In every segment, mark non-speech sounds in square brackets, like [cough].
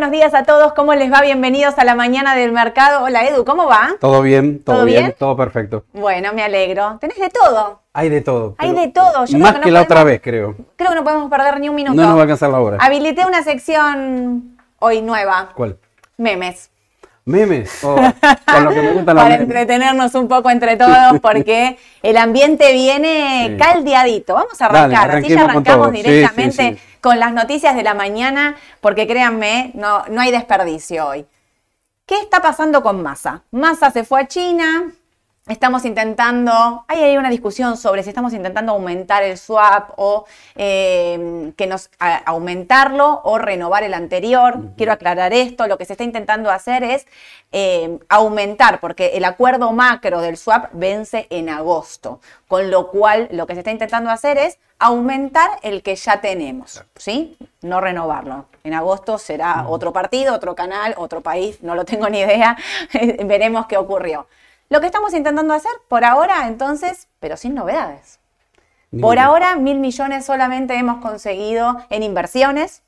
Buenos días a todos, ¿cómo les va? Bienvenidos a la mañana del mercado. Hola Edu, ¿cómo va? Todo bien, todo, ¿Todo bien? bien? todo perfecto. Bueno, me alegro. Tenés de todo. Hay de todo. Hay de todo. Yo creo más que que, no la podemos- otra vez, creo. Creo que no podemos perder ni un minuto. No nos va a alcanzar la hora. Habilité una sección hoy nueva, ¿Cuál? memes. Memes. Con lo que me gustan los Para entretenernos un poco entre todos, porque el ambiente viene Sí. caldeadito. Vamos a Dale, arrancar, así ya arrancamos directamente sí, sí. con las noticias de la mañana, porque créanme, no, no hay desperdicio hoy. ¿Qué está pasando con Massa? Massa se fue a China. Estamos intentando, hay ahí una discusión sobre si estamos intentando aumentar el swap o eh, que nos a- aumentarlo o renovar el anterior. Quiero aclarar esto. Lo que se está intentando hacer es eh, aumentar, porque el acuerdo macro del swap vence en agosto, con lo cual lo que se está intentando hacer es aumentar el que ya tenemos, ¿sí? No renovarlo. En agosto será otro partido, otro canal, otro país, no lo tengo ni idea, [laughs] veremos qué ocurrió. Lo que estamos intentando hacer por ahora, entonces, pero sin novedades. Ni Por ahora, mil millones solamente hemos conseguido en inversiones.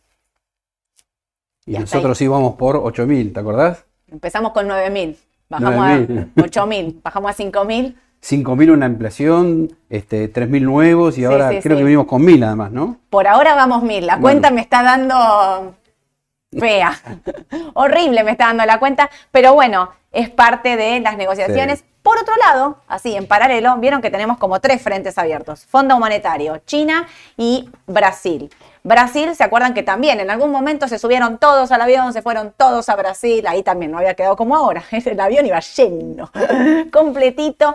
Y nosotros íbamos por 8000, ¿te acordás? Empezamos con 9 mil, bajamos 9.000. a 8 mil, bajamos a 5 mil. [laughs] 5000 una ampliación, este, 3000 nuevos y Sí, ahora sí, creo sí. que venimos con 1000 además, ¿no? Por ahora vamos mil. La Bueno. cuenta me está dando fea. Horrible me está dando la cuenta. Pero bueno, es parte de las negociaciones. Sí. Por otro lado, así en paralelo, vieron que tenemos como tres frentes abiertos. Fondo Monetario, China y Brasil. Brasil, ¿se acuerdan que también en algún momento se subieron todos al avión, se fueron todos a Brasil? Ahí también no había quedado como ahora. [laughs] El avión iba lleno, [laughs] completito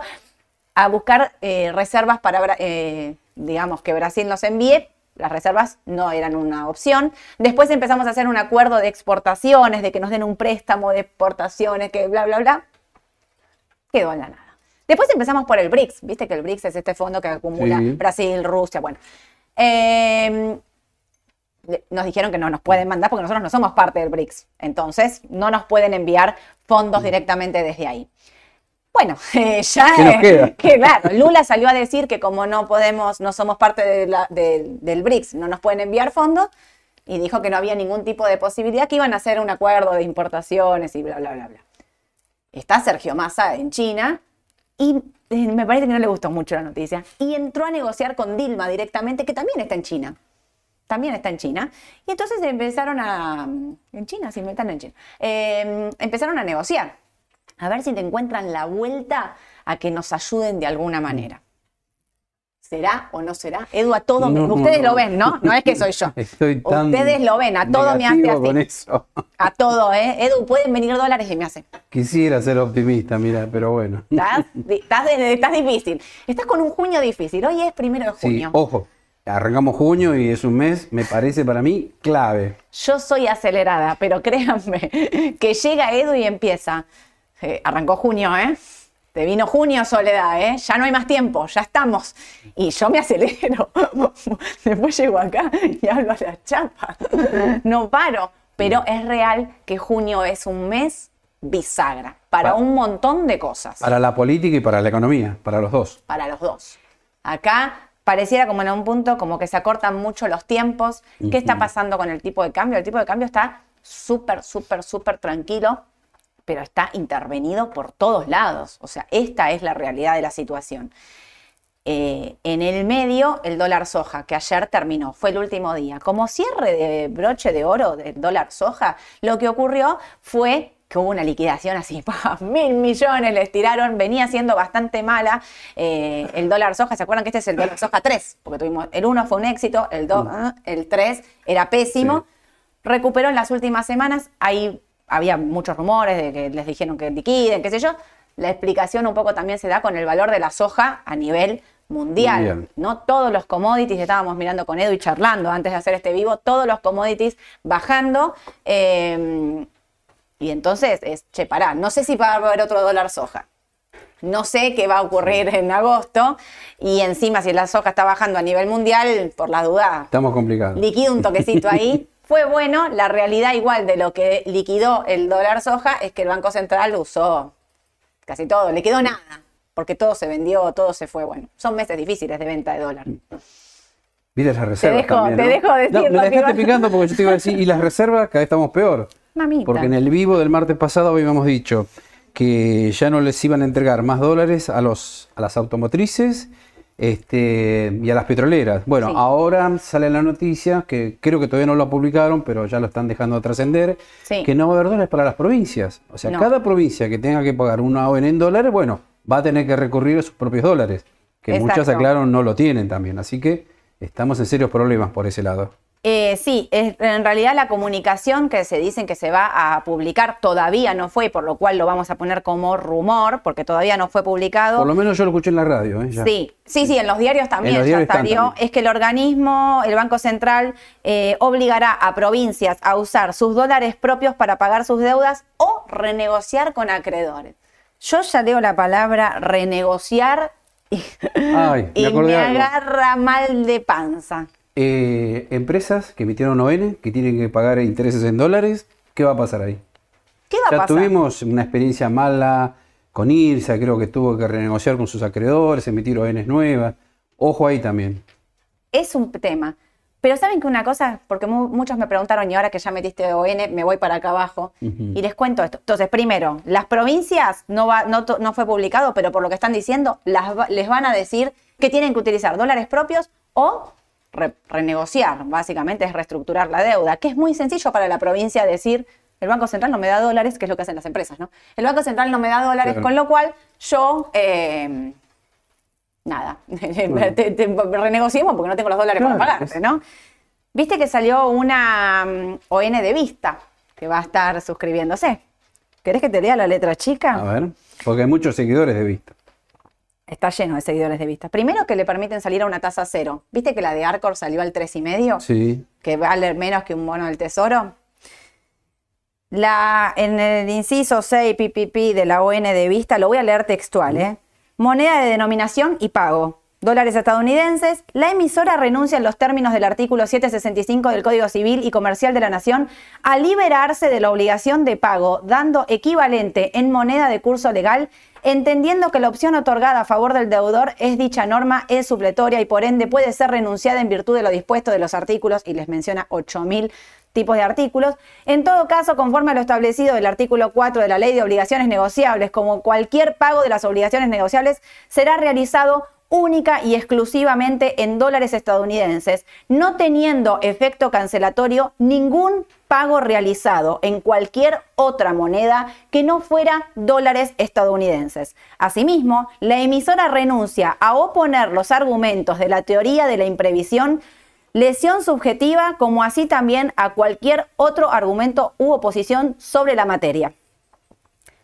a buscar eh, reservas para, eh, digamos, que Brasil nos envíe. Las reservas no eran una opción. Después empezamos a hacer un acuerdo de exportaciones, de que nos den un préstamo de exportaciones, que bla, bla, bla. Quedó en la nada. Después empezamos por el BRICS. Viste que el BRICS es este fondo que acumula Sí. Brasil, Rusia, bueno. Eh, le- nos dijeron que no nos pueden mandar porque nosotros no somos parte del BRICS. Entonces, no nos pueden enviar fondos directamente desde ahí. Bueno, [laughs] eh, ya ¿Qué nos eh, queda? [laughs] que claro, Lula salió a decir que como no podemos, no somos parte de la- de- del BRICS, no nos pueden enviar fondos y dijo que no había ningún tipo de posibilidad, que iban a hacer un acuerdo de importaciones y bla, bla, bla, bla. Está Sergio Massa en China y eh, me parece que no le gustó mucho la noticia y entró a negociar con Dilma directamente, que también está en China también está en China. Y entonces empezaron a... En China, sí, están en China. Eh, empezaron a negociar. A ver si te encuentran la vuelta a que nos ayuden de alguna manera. ¿Será o no será? Edu, a todo me- No, Ustedes no. lo ven, ¿no? No es que soy yo. [laughs] Estoy tan Ustedes lo ven, a todo me hace así. con eso. A todo, ¿eh? Edu, pueden venir dólares y me hace. Quisiera ser optimista, mira, pero bueno. ¿Estás, estás, estás difícil. Estás con un junio difícil. Hoy es primero de Sí, junio. ojo, arrancamos junio y es un mes, me parece para mí clave. Yo soy acelerada, pero [laughs] créanme que llega Edu y empieza. Eh, arrancó junio, ¿eh? Te vino junio, Soledad, ¿eh? Ya no hay más tiempo, ya estamos. Y yo me acelero. [laughs] Después llego acá y hablo a la chapa. No paro. Pero es real que junio es un mes bisagra para Pa- un montón de cosas. Para la política y para la economía, para los dos. para los dos. Acá pareciera como en un punto como que se acortan mucho los tiempos. ¿Qué está pasando con el tipo de cambio? El tipo de cambio está súper, súper, súper tranquilo, pero está intervenido por todos lados. O sea, esta es la realidad de la situación. Eh, en el medio, el dólar soja, que ayer terminó, fue el último día. Como cierre de broche de oro del dólar soja, lo que ocurrió fue que hubo una liquidación así, [laughs] mil millones les tiraron, venía siendo bastante mala eh, el dólar soja. ¿Se acuerdan que este es el dólar soja 3? Porque tuvimos, el 1 fue un éxito, el 2, el 3 era pésimo. Recuperó en las últimas semanas, ahí había muchos rumores de que les dijeron que liquiden, qué sé yo. La explicación un poco también se da con el valor de la soja a nivel mundial. ¿no? Todos los commodities, estábamos mirando con Edu y charlando antes de hacer este vivo, todos los commodities bajando. eh, y entonces es, che, pará, no sé si va a haber otro dólar soja. No sé qué va a ocurrir en agosto. Y encima, si la soja está bajando a nivel mundial, por la duda, Estamos complicados. liquido un toquecito ahí. [laughs] Fue bueno, la realidad igual de lo que liquidó el dólar soja es que el Banco Central usó casi todo, le quedó nada, porque todo se vendió, todo se fue. Bueno, son meses difíciles de venta de dólar. Viste las reservas dejo- también, te dejo No, me dejaste picando porque yo te iba a decir, y las reservas cada vez estamos peor. Mamita. Porque en el vivo del martes pasado habíamos dicho que ya no les iban a entregar más dólares a, los, a las automotrices este, y a las petroleras. Bueno, Sí. ahora sale la noticia, que creo que todavía no lo publicaron, pero ya lo están dejando trascender, Sí. que no va a haber dólares para las provincias. O sea, No. cada provincia que tenga que pagar una ON en dólares, bueno, va a tener que recurrir a sus propios dólares, que muchas, aclararon, no lo tienen también. Así que estamos en serios problemas por ese lado. Eh, sí, es- en realidad la comunicación que se dicen que se va a publicar todavía no fue, por lo cual lo vamos a poner como rumor, porque todavía no fue publicado. Por lo menos yo lo escuché en la radio. ¿eh? Sí, sí, sí, en los diarios también los ya diarios salió. Es que el organismo, el Banco Central, eh, obligará a provincias a usar sus dólares propios para pagar sus deudas o renegociar con acreedores. Yo ya leo la palabra renegociar y, Ay, me [laughs] y me agarra mal de panza. Eh, empresas que emitieron ON, que tienen que pagar intereses en dólares, ¿qué va a pasar ahí? ¿Qué va a Ya pasar? tuvimos una experiencia mala con IRSA, creo que tuvo que renegociar con sus acreedores, emitir ONs nuevas. Ojo ahí también. es un tema. Pero saben que una cosa, porque mu- muchos me preguntaron y ahora que ya metiste ON, me voy para acá abajo y les cuento esto. Entonces, primero, las provincias no, va, no, to- no fue publicado, pero por lo que están diciendo, las, les van a decir que tienen que utilizar dólares propios o re- renegociar, básicamente es reestructurar la deuda, que es muy sencillo para la provincia decir, el Banco Central no me da dólares, que es lo que hacen las empresas, ¿no? El Banco Central no me da dólares, Claro. con lo cual yo... eh, nada, [laughs] te- te- renegociemos porque no tengo los dólares Claro, para pagarte, ¿no? Viste que salió una mm, ON de vista que va a estar suscribiéndose. ¿Querés que te lea la letra chica? A ver, porque hay muchos seguidores de Vista. Está lleno de seguidores de vista. Primero que le permiten salir a una tasa cero. ¿Viste que la de Arcor salió al 3,5? Sí. que vale menos que un bono del tesoro. La, en el inciso 6 PPP de la ON de vista, lo voy a leer textual, ¿eh? Moneda de denominación y pago. Dólares estadounidenses. La emisora renuncia en los términos del artículo 765 del Código Civil y Comercial de la Nación a liberarse de la obligación de pago, dando equivalente en moneda de curso legal, entendiendo que la opción otorgada a favor del deudor es dicha norma, es supletoria y por ende puede ser renunciada en virtud de lo dispuesto de los artículos, y les menciona 8.000 tipos de artículos. En todo caso, conforme a lo establecido del artículo 4 de la Ley de Obligaciones Negociables, como cualquier pago de las obligaciones negociables, será realizado única y exclusivamente en dólares estadounidenses, no teniendo efecto cancelatorio ningún pago realizado en cualquier otra moneda que no fuera dólares estadounidenses. Asimismo, la emisora renuncia a oponer los argumentos de la teoría de la imprevisión lesión subjetiva, como así también a cualquier otro argumento u oposición sobre la materia.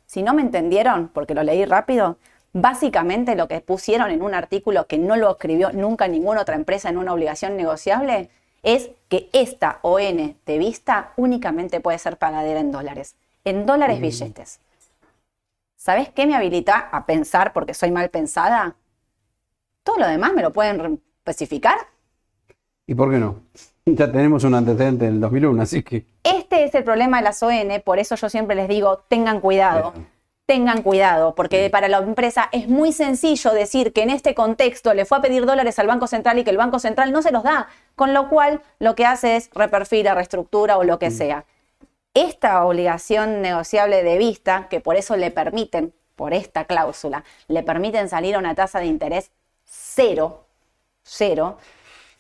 Si no me entendieron, porque lo leí rápido, básicamente lo que pusieron en un artículo que no lo escribió nunca ninguna otra empresa en una obligación negociable es que esta ON de vista únicamente puede ser pagadera en dólares, en dólares billetes. ¿Sabes qué me habilita a pensar porque soy mal pensada? Todo lo demás me lo pueden especificar ¿Y por qué no? Ya tenemos un antecedente en el 2001, así que... Este es el problema de las ON, por eso yo siempre les digo, tengan cuidado. Tengan cuidado, porque para la empresa es muy sencillo decir que en este contexto le fue a pedir dólares al Banco Central y que el Banco Central no se los da, con lo cual lo que hace es reperfila, reestructura o lo que sea. Esta obligación negociable de vista, que por eso le permiten, por esta cláusula, le permiten salir a una tasa de interés cero, cero,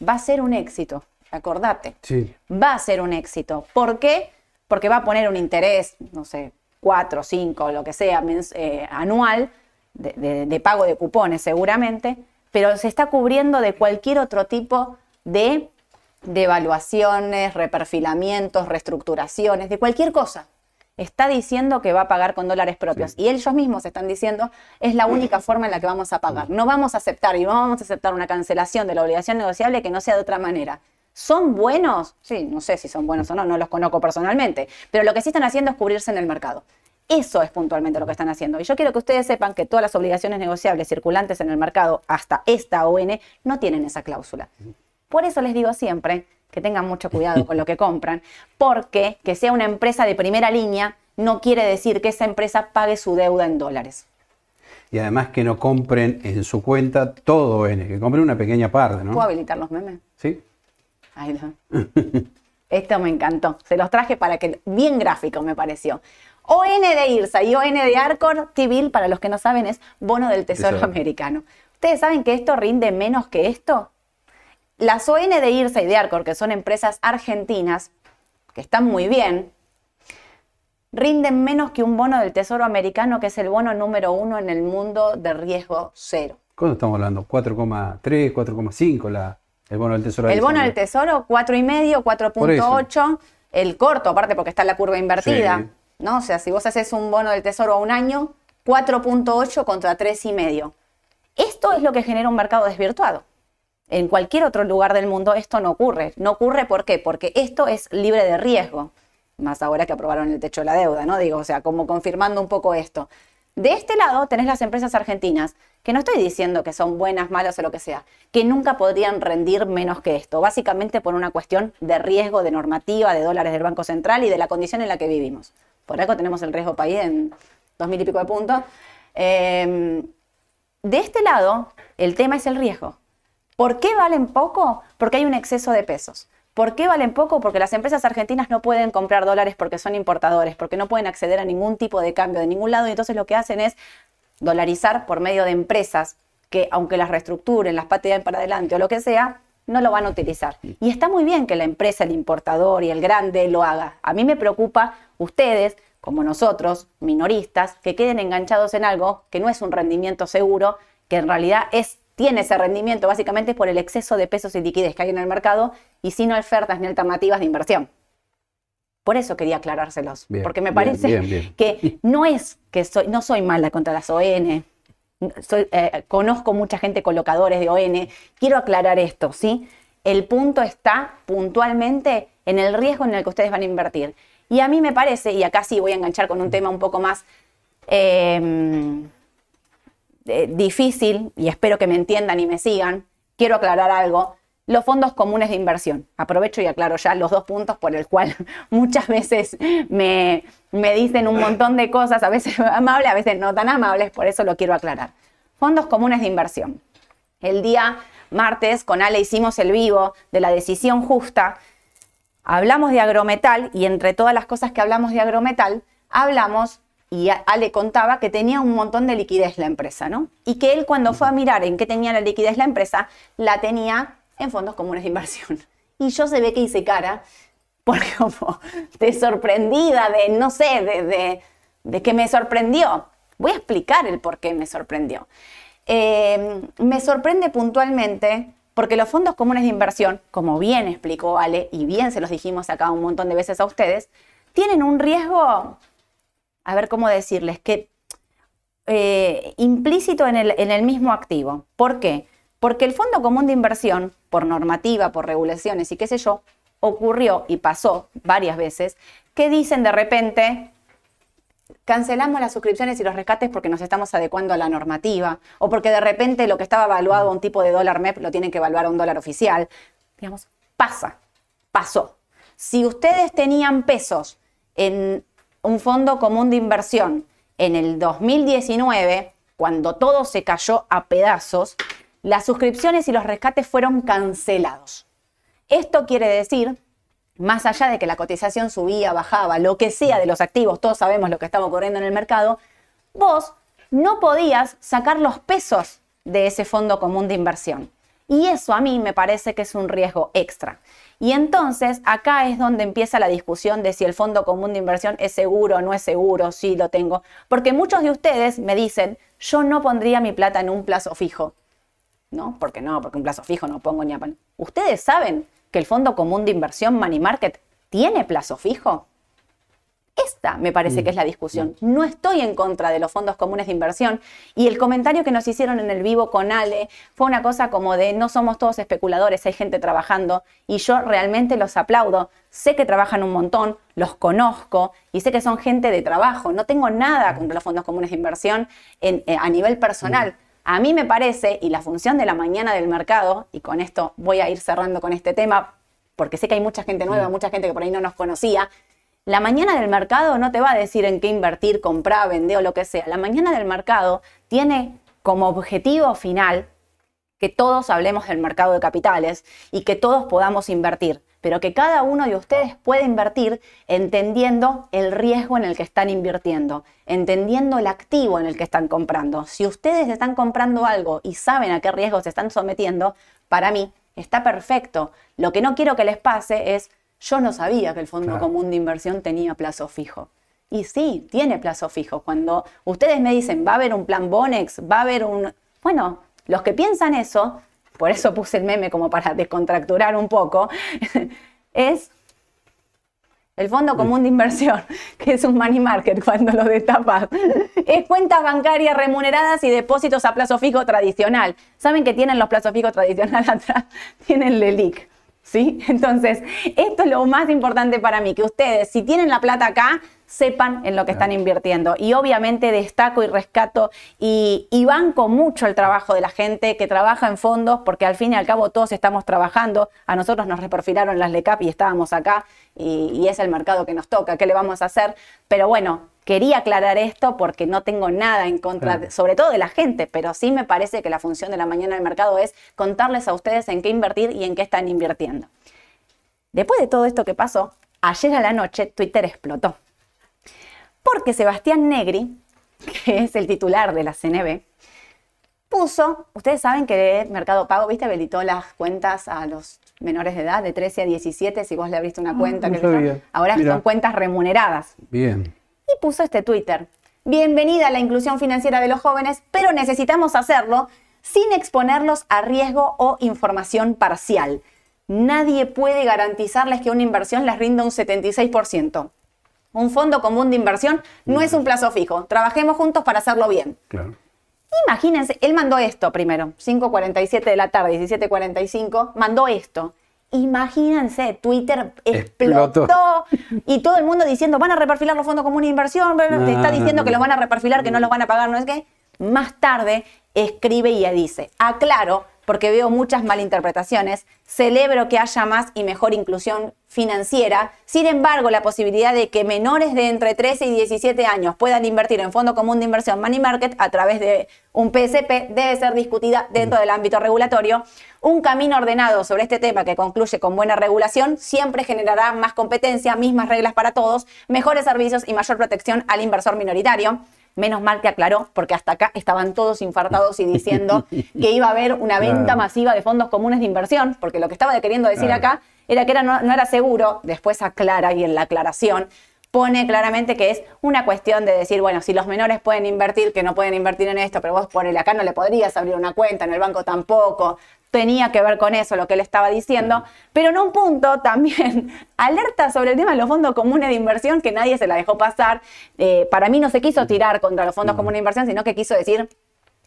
va a ser un éxito, acordate Sí. va a ser un éxito. ¿Por qué? Porque va a poner un interés, no sé, 4, 5, lo que sea, eh, anual, de, de- de pago de cupones seguramente, pero se está cubriendo de cualquier otro tipo de devaluaciones, reperfilamientos, reestructuraciones, de cualquier cosa. Está diciendo que va a pagar con dólares propios. Y ellos mismos están diciendo es la única forma en la que vamos a pagar. No vamos a aceptar y no vamos a aceptar una cancelación de la obligación negociable que no sea de otra manera. ¿Son buenos? Sí, no sé si son buenos o no, no los conozco personalmente, pero lo que sí están haciendo es cubrirse en el mercado. Eso es puntualmente lo que están haciendo. Y yo quiero que ustedes sepan que todas las obligaciones negociables circulantes en el mercado, hasta esta ON, no tienen esa cláusula. Por eso les digo siempre que tengan mucho cuidado con lo que compran, porque que sea una empresa de primera línea no quiere decir que esa empresa pague su deuda en dólares. y además que no compren en su cuenta todo ON, que compren una pequeña parte, ¿no? ¿Puedo habilitar los memes? Sí. [laughs] Esto me encantó. Se los traje para que, bien gráfico me pareció. ON de IRSA y ON de Arcor, T-Bill, para los que no saben, es bono del Tesoro americano. ¿Ustedes saben que esto rinde menos que esto? Las ON de IRSA y de Arcor, que son empresas argentinas, que están muy bien, rinden menos que un bono del Tesoro americano, que es el bono número uno en el mundo de riesgo cero. ¿Cuánto estamos hablando? 4,3, 4,5 la, el bono del tesoro. El bono adicional. del tesoro, 4,5, 4.8. El corto, aparte porque está la curva invertida. Sí. ¿no? O sea, si vos haces un bono del tesoro a un año, 4.8 contra 3,5. Esto es lo que genera un mercado desvirtuado. En cualquier otro lugar del mundo esto no ocurre. No ocurre ¿por qué? Porque esto es libre de riesgo. Más ahora que aprobaron el techo de la deuda, ¿no? Digo, o sea, como confirmando un poco esto. De este lado tenés las empresas argentinas, que no estoy diciendo que son buenas, malas o lo que sea, que nunca podrían rendir menos que esto, básicamente por una cuestión de riesgo, de normativa, de dólares del Banco Central y de la condición en la que vivimos. Por algo tenemos el riesgo país en dos mil y pico de puntos. Eh, de este lado, el tema es el riesgo. ¿Por qué valen poco? Porque hay un exceso de pesos. ¿Por qué valen poco? Porque las empresas argentinas no pueden comprar dólares porque son importadores, porque no pueden acceder a ningún tipo de cambio de ningún lado y entonces lo que hacen es dolarizar por medio de empresas que aunque las reestructuren, las pateen para adelante o lo que sea, no lo van a utilizar. Y está muy bien que la empresa, el importador y el grande lo haga. A mí me preocupa ustedes, como nosotros, minoristas, que queden enganchados en algo que no es un rendimiento seguro, que en realidad es tiene ese rendimiento básicamente por el exceso de pesos y liquidez que hay en el mercado y sin ofertas ni alternativas de inversión. Por eso quería aclarárselos, Bien, porque me parece bien, bien. que no es que soy, no soy mala contra las ON, soy, eh, conozco mucha gente colocadores de ON, quiero aclarar esto, ¿sí? El punto está puntualmente en el riesgo en el que ustedes van a invertir. Y a mí me parece, y acá sí voy a enganchar con un tema un poco más eh, eh, difícil, y espero que me entiendan y me sigan, quiero aclarar algo. Los fondos comunes de inversión. Aprovecho y aclaro ya los dos puntos por el cual [laughs] muchas veces me, me dicen un montón de cosas, a veces [laughs] amables, a veces no tan amables, por eso lo quiero aclarar. Fondos comunes de inversión. El día martes con Ale hicimos el vivo de la decisión justa. Hablamos de agrometal y entre todas las cosas que hablamos de agrometal, hablamos y Ale contaba que tenía un montón de liquidez la empresa, ¿no? Y que él cuando fue a mirar en qué tenía la liquidez la empresa, la tenía en fondos comunes de inversión. [laughs] Y yo se ve que hice cara, porque [laughs] como de sorprendida, de no sé, de, de- de que me sorprendió. Voy a explicar el por qué me sorprendió. Eh, me sorprende puntualmente porque los fondos comunes de inversión, como bien explicó Ale, y bien se los dijimos acá un montón de veces a ustedes, tienen un riesgo a ver cómo decirles, que eh, implícito en el, mismo activo. ¿Por qué? Porque el Fondo Común de Inversión, por normativa, por regulaciones y qué sé yo, ocurrió y pasó varias veces que dicen de repente, cancelamos las suscripciones y los rescates porque nos estamos adecuando a la normativa, o porque de repente lo que estaba evaluado a un tipo de dólar MEP lo tienen que evaluar a un dólar oficial. Digamos, pasa, pasó. Si ustedes tenían pesos en un fondo común de inversión en el 2019, cuando todo se cayó a pedazos, las suscripciones y los rescates fueron cancelados. Esto quiere decir, más allá de que la cotización subía, bajaba, lo que sea de los activos, todos sabemos lo que estaba ocurriendo en el mercado, vos no podías sacar los pesos de ese fondo común de inversión. Y eso a mí me parece que es un riesgo extra. Y entonces acá es donde empieza la discusión de si el fondo común de inversión es seguro o no es seguro, si lo tengo. Porque muchos de ustedes me dicen, yo no pondría mi plata en un plazo fijo. ¿No? Porque no, porque un plazo fijo no pongo ni a. ¿Ustedes saben que el fondo común de inversión Money Market tiene plazo fijo? Esta me parece que es la discusión. No estoy en contra de los fondos comunes de inversión. Y el comentario que nos hicieron en el vivo con Ale fue una cosa como de no somos todos especuladores, hay gente trabajando y yo realmente los aplaudo. Sé que trabajan un montón, los conozco y sé que son gente de trabajo. No tengo nada contra los fondos comunes de inversión en- eh, a nivel personal. A mí me parece, y la función de la mañana del mercado, y con esto voy a ir cerrando con este tema, porque sé que hay mucha gente nueva, mucha gente que por ahí no nos conocía, la mañana del mercado no te va a decir en qué invertir, comprar, vender o lo que sea. La mañana del mercado tiene como objetivo final que todos hablemos del mercado de capitales y que todos podamos invertir, pero que cada uno de ustedes pueda invertir entendiendo el riesgo en el que están invirtiendo, entendiendo el activo en el que están comprando. Si ustedes están comprando algo y saben a qué riesgo se están sometiendo, para mí está perfecto. Lo que no quiero que les pase es, yo no sabía que el Fondo Claro. Común de Inversión tenía plazo fijo. Y sí, tiene plazo fijo. Cuando ustedes me dicen, va a haber un plan Bonex, va a haber un... Bueno, los que piensan eso, por eso puse el meme como para descontracturar un poco, [laughs] es el Fondo Común de Inversión, [laughs] que es un money market cuando lo destapas. [laughs] Es cuentas bancarias remuneradas y depósitos a plazo fijo tradicional. ¿Saben que tienen los plazos fijos tradicionales atrás? Tienen LELIC. ¿Sí? [laughs] Entonces, esto es lo más importante para mí, que ustedes, si tienen la plata acá, sepan en lo que están invirtiendo. Y obviamente destaco y rescato y, y banco mucho el trabajo de la gente que trabaja en fondos, porque al fin y al cabo todos estamos trabajando. A nosotros nos reperfilaron las LECAP y estábamos acá, y, y es el mercado que nos toca, ¿qué le vamos a hacer? Pero bueno, quería aclarar esto porque no tengo nada en contra, de- sobre todo de la gente, pero sí me parece que la función de la mañana del mercado es contarles a ustedes en qué invertir y en qué están invirtiendo. Después de todo esto que pasó, ayer a la noche Twitter explotó. Porque Sebastián Negri, [laughs] que es el titular de la CNB, puso, ustedes saben que Mercado Pago, viste, habilitó las cuentas a los menores de edad, de 13 a 17, si vos le abriste una cuenta, no yo. sabía. ahora Mira. son cuentas remuneradas. Bien. Y puso este Twitter. Bienvenida a la inclusión financiera de los jóvenes, pero necesitamos hacerlo sin exponerlos a riesgo o información parcial. Nadie puede garantizarles que una inversión les rinda un 76%. Un fondo común de inversión no es un plazo fijo. Trabajemos juntos para hacerlo bien. Claro. Imagínense, él mandó esto primero, 5.47 de la tarde, 17.45, mandó esto. Imagínense, Twitter explotó, Explotó. y todo el mundo diciendo, van a reperfilar los fondos comunes de inversión, bla, bla, está diciendo que los van a reperfilar, que no los van a pagar, no es que. Más tarde escribe y dice, aclaro, porque veo muchas malinterpretaciones, celebro que haya más y mejor inclusión financiera, sin embargo, la posibilidad de que menores de entre 13 y 17 años puedan invertir en fondo común de inversión Money Market a través de un PSP debe ser discutida dentro del ámbito regulatorio. Un camino ordenado sobre este tema que concluye con buena regulación siempre generará más competencia, mismas reglas para todos, mejores servicios y mayor protección al inversor minoritario. Menos mal que aclaró, porque hasta acá estaban todos infartados y diciendo [laughs] que iba a haber una venta Claro. masiva de fondos comunes de inversión, porque lo que estaba queriendo decir Claro. acá era que era, no, no era seguro, después aclara y en la aclaración pone claramente que es una cuestión de decir, bueno, si los menores pueden invertir, que no pueden invertir en esto, pero vos ponele acá no le podrías abrir una cuenta, en el banco tampoco. Tenía que ver con eso lo que él estaba diciendo, pero en un punto también [laughs] alerta sobre el tema de los fondos comunes de inversión que nadie se la dejó pasar. Eh, para mí no se quiso tirar contra los fondos comunes de inversión, sino que quiso decir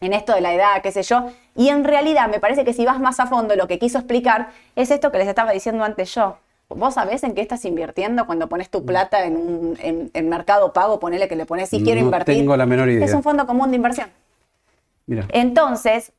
en esto de la edad, qué sé yo. Y en realidad me parece que si vas más a fondo, lo que quiso explicar es esto que les estaba diciendo antes yo. ¿Vos sabés en qué estás invirtiendo cuando pones tu plata en un en, en mercado pago? Ponele que le pones si quiero No invertir. tengo la menor idea. Es un fondo común de inversión. Mira. Entonces,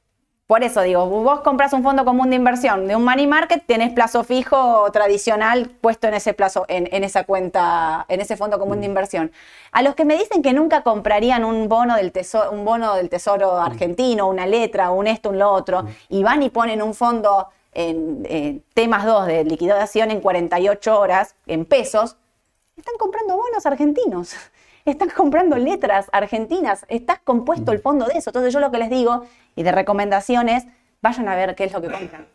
por eso digo, vos compras un fondo común de inversión de un money market, tenés plazo fijo tradicional puesto en ese plazo, en, en esa cuenta, en ese fondo común de inversión. A los que me dicen que nunca comprarían un bono del tesoro, un bono del tesoro argentino, una letra, un esto, un lo otro, y van y ponen un fondo en T más 2 de liquidación en 48 horas, en pesos, están comprando bonos argentinos, [laughs] están comprando letras argentinas, está compuesto el fondo de eso. Entonces yo lo que les digo, y de recomendaciones, vayan a ver qué es lo que compran.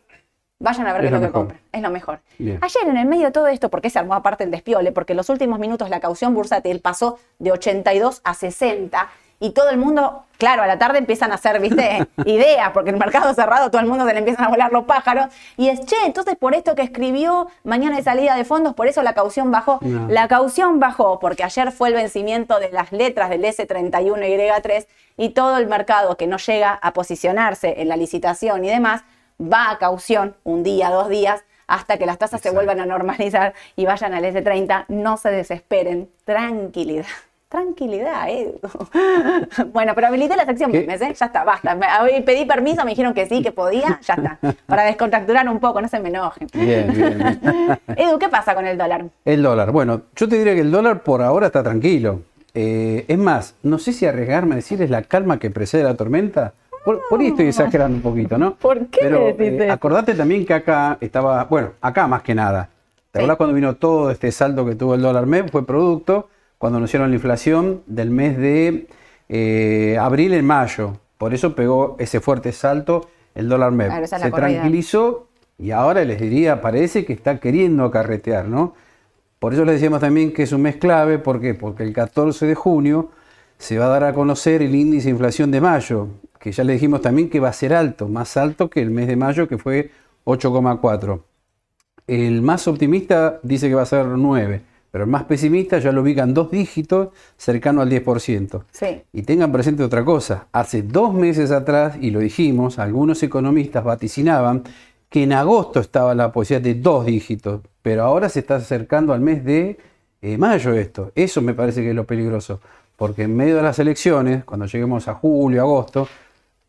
Vayan a ver Es qué es lo lo que compran. Es lo mejor. Bien. Ayer en el medio de todo esto, porque se armó aparte el despiole, porque en los últimos minutos la caución bursátil pasó de 82 a 60 y todo el mundo, claro, a la tarde empiezan a hacer, viste, [laughs] ideas, porque el mercado cerrado todo el mundo se le empiezan a volar los pájaros y es, che, entonces por esto que escribió mañana de salida de fondos, por eso la caución bajó. No. La caución bajó porque ayer fue el vencimiento de las letras del S31Y3 y todo el mercado que no llega a posicionarse en la licitación y demás va a caución un día, dos días, hasta que las tasas se vuelvan a normalizar y vayan al S30. No se desesperen. Tranquilidad. Tranquilidad, Edu. [laughs] bueno, pero habilité la sección ¿Qué? ¿eh? Ya está, basta. Me- pedí permiso, me dijeron que sí, que podía, ya está. Para descontracturar un poco, no se me enojen. Bien, bien, bien. [laughs] Edu, ¿qué pasa con el dólar? El dólar. Bueno, yo te diría que el dólar por ahora está tranquilo. eh, es más, no sé si arriesgarme a decir es la calma que precede la tormenta. Por, por ahí estoy exagerando un poquito, ¿no? ¿Por qué Pero eh, acordate también que acá estaba, bueno, acá más que nada. ¿Te Sí. acuerdas cuando vino todo este salto que tuvo el dólar MEP? Fue producto cuando anunciaron la inflación del mes de eh, abril en mayo. Por eso pegó ese fuerte salto el dólar MEP. Claro, Se tranquilizó y ahora les diría, parece que está queriendo carretear, ¿no? Por eso les decíamos también que es un mes clave, ¿por qué? Porque el 14 de junio se va a dar a conocer el índice de inflación de mayo, que ya le dijimos también que va a ser alto, más alto que el mes de mayo que fue 8,4. El más optimista dice que va a ser 9, pero el más pesimista ya lo ubica en dos dígitos, cercano al 10%. Sí. Y tengan presente otra cosa, hace dos meses atrás, y lo dijimos, algunos economistas vaticinaban que en agosto estaba la posibilidad de dos dígitos, pero ahora se está acercando al mes de eh, mayo esto. Eso me parece que es lo peligroso, porque en medio de las elecciones, cuando lleguemos a julio, agosto,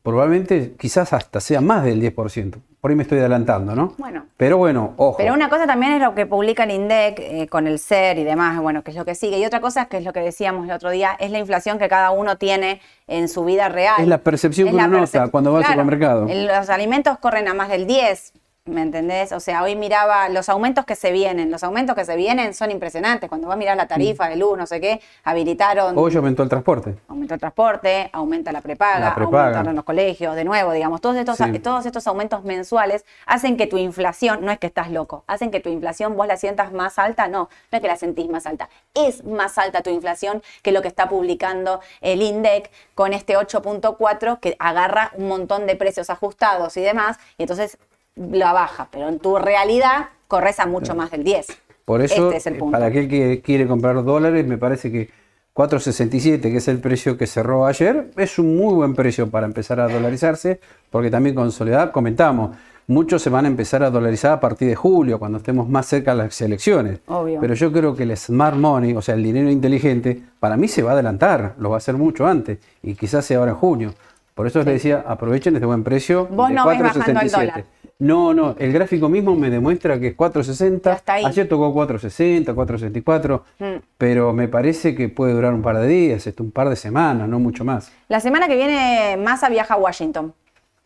probablemente quizás hasta sea más del 10%. Por ahí me estoy adelantando, ¿no? Bueno. Pero bueno, ojo. Pero una cosa también es lo que publica el INDEC eh, con el SER y demás, bueno, que es lo que sigue. Y otra cosa, que es lo que decíamos el otro día, es la inflación que cada uno tiene en su vida real. Es la percepción que la uno nota percep- cuando va al supermercado. Los alimentos corren a más del 10. ¿Me entendés? O sea, hoy miraba los aumentos que se vienen. Los aumentos que se vienen son impresionantes. Cuando vas a mirar la tarifa de luz, no sé qué, habilitaron Hoy aumentó el transporte. Aumenta el transporte, aumenta la prepaga, La prepaga. aumentaron los colegios, de nuevo, digamos, todos estos, Sí. todos estos aumentos mensuales hacen que tu inflación, no es que estás loco, hacen que tu inflación vos la sientas más alta, no, no es que la sentís más alta, es más alta tu inflación que lo que está publicando el INDEC con este 8.4 que agarra un montón de precios ajustados y demás, y entonces la baja, pero en tu realidad corres a mucho más del 10. Por eso, este es el eh, punto. para aquel que quiere comprar dólares, me parece que 4.67, que es el precio que cerró ayer, es un muy buen precio para empezar a dolarizarse, porque también con Soledad comentamos, muchos se van a empezar a dolarizar a partir de julio, cuando estemos más cerca de las elecciones. Obvio. Pero yo creo que el smart money, o sea, el dinero inteligente, para mí se va a adelantar, lo va a hacer mucho antes, y quizás sea ahora en junio. Por eso les decía, aprovechen este buen precio. Vos de no ves bajando el 4.67. dólar. No, no, el gráfico mismo me demuestra que es 4.60. Ya está ahí. Ayer tocó 4.60, 4.64, Mm. pero me parece que puede durar un par de días, esto, un par de semanas, no mucho más. La semana que viene Massa viaja a Washington.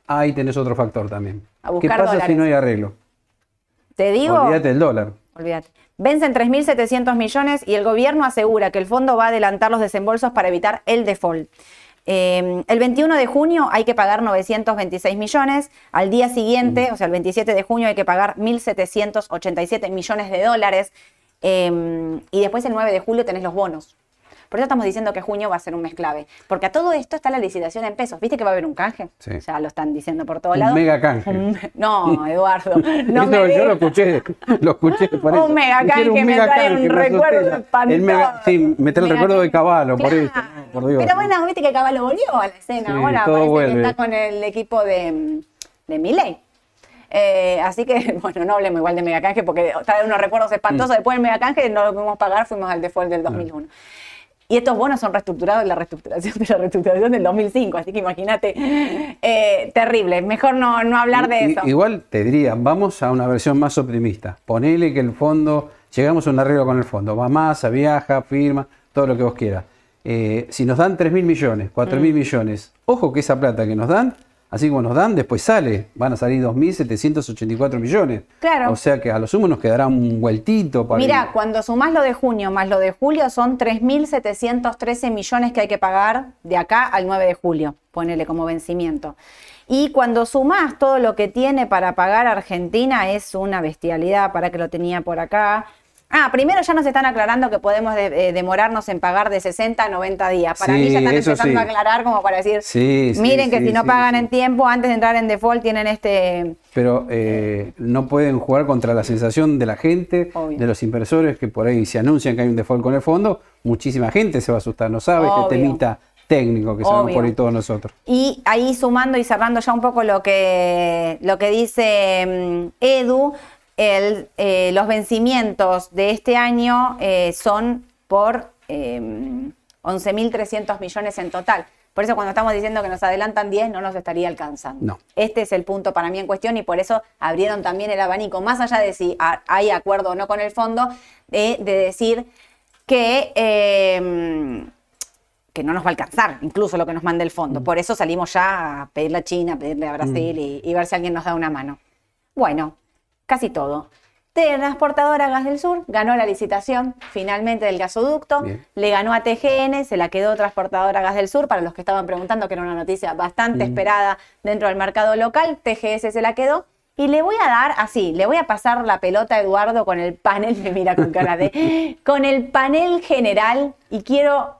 Ahí tenés otro factor también. A ¿Qué pasa si no hay arreglo? Te digo, Olvídate del dólar. Olvídate. Vencen 3.700 millones y el gobierno asegura que el fondo va a adelantar los desembolsos para evitar el default. Eh, el 21 de junio hay que pagar 926 millones, al día siguiente, o sea, el 27 de junio hay que pagar 1.787 millones de dólares eh, y después el 9 de julio tenés los bonos. Por eso estamos diciendo que junio va a ser un mes clave, porque a todo esto está la licitación en pesos. ¿Viste que va a haber un canje? Sí. Ya lo están diciendo por todos Un lados. mega canje. Un No, Eduardo. [laughs] No Eso me yo lo escuché, lo escuché por Un eso. mega Hicieron canje, me trae un canje, recuerdo espantoso. El mega- sí, me trae el Mega recuerdo de. Caballo, por Claro. Esto. Por Dios. Pero bueno, viste que Caballo volvió a la escena. Sí, Ahora parece vuelve. que está con el equipo de, de Milei. Eh, así que, [laughs] bueno, no hablemos igual de megacanje porque trae unos recuerdos Mm. espantosos. Después del megacanje no lo pudimos pagar, fuimos al default del 2001. Y estos bonos son reestructurados de la reestructuración de la reestructuración del 2005. Así que imagínate, eh, terrible. Mejor no, no hablar de I- eso. Igual te diría, vamos a una versión más optimista. Ponele que el fondo, llegamos a un arreglo con el fondo, va más, viaja, firma, todo lo que vos quieras. Eh, si nos dan 3 mil millones, 4 Mm. mil millones, ojo que esa plata que nos dan, así como nos dan, después sale, van a salir 2.784 millones. Claro. O sea que a lo sumo nos quedará un vueltito para Mira, ir- cuando sumás lo de junio más lo de julio, son 3.713 millones que hay que pagar de acá al 9 de julio, ponele como vencimiento. Y cuando sumás todo lo que tiene para pagar Argentina, es una bestialidad, para que lo tenía por acá. Ah, primero ya nos están aclarando que podemos de- eh, demorarnos en pagar de 60 a 90 días. Para mí ya están empezando sí. a aclarar como para decir, Sí, miren que si no pagan en tiempo, antes de entrar en default tienen este... Pero eh, no pueden jugar contra la sensación de la gente, Obvio. de los inversores que por ahí se anuncian que hay un default con el fondo, muchísima gente se va a asustar, no sabe Obvio. este temita técnico que sabemos Obvio. por ahí todos nosotros. Y ahí sumando y cerrando ya un poco lo que, lo que dice mm, Edu, el, eh, los vencimientos de este año eh, son por eh, 11.300 millones en total. Por eso cuando estamos diciendo que nos adelantan 10 no nos estaría alcanzando. No. Este es el punto para mí en cuestión y por eso abrieron también el abanico, más allá de si ha- hay acuerdo o no con el fondo, de, de decir que eh, que no nos va a alcanzar, incluso lo que nos mande el fondo. Por eso salimos ya a pedirle a China, a pedirle a Brasil y, y ver si alguien nos da una mano. Bueno, casi todo. Transportadora Gas del Sur ganó la licitación finalmente del gasoducto, Bien. le ganó a TGN, se la quedó Transportadora Gas del Sur, para los que estaban preguntando, que era una noticia bastante esperada dentro del mercado local, TGS se la quedó. Y le voy a dar así, le voy a pasar la pelota a Eduardo con el panel, [laughs] me mira con cara de, con el panel general y quiero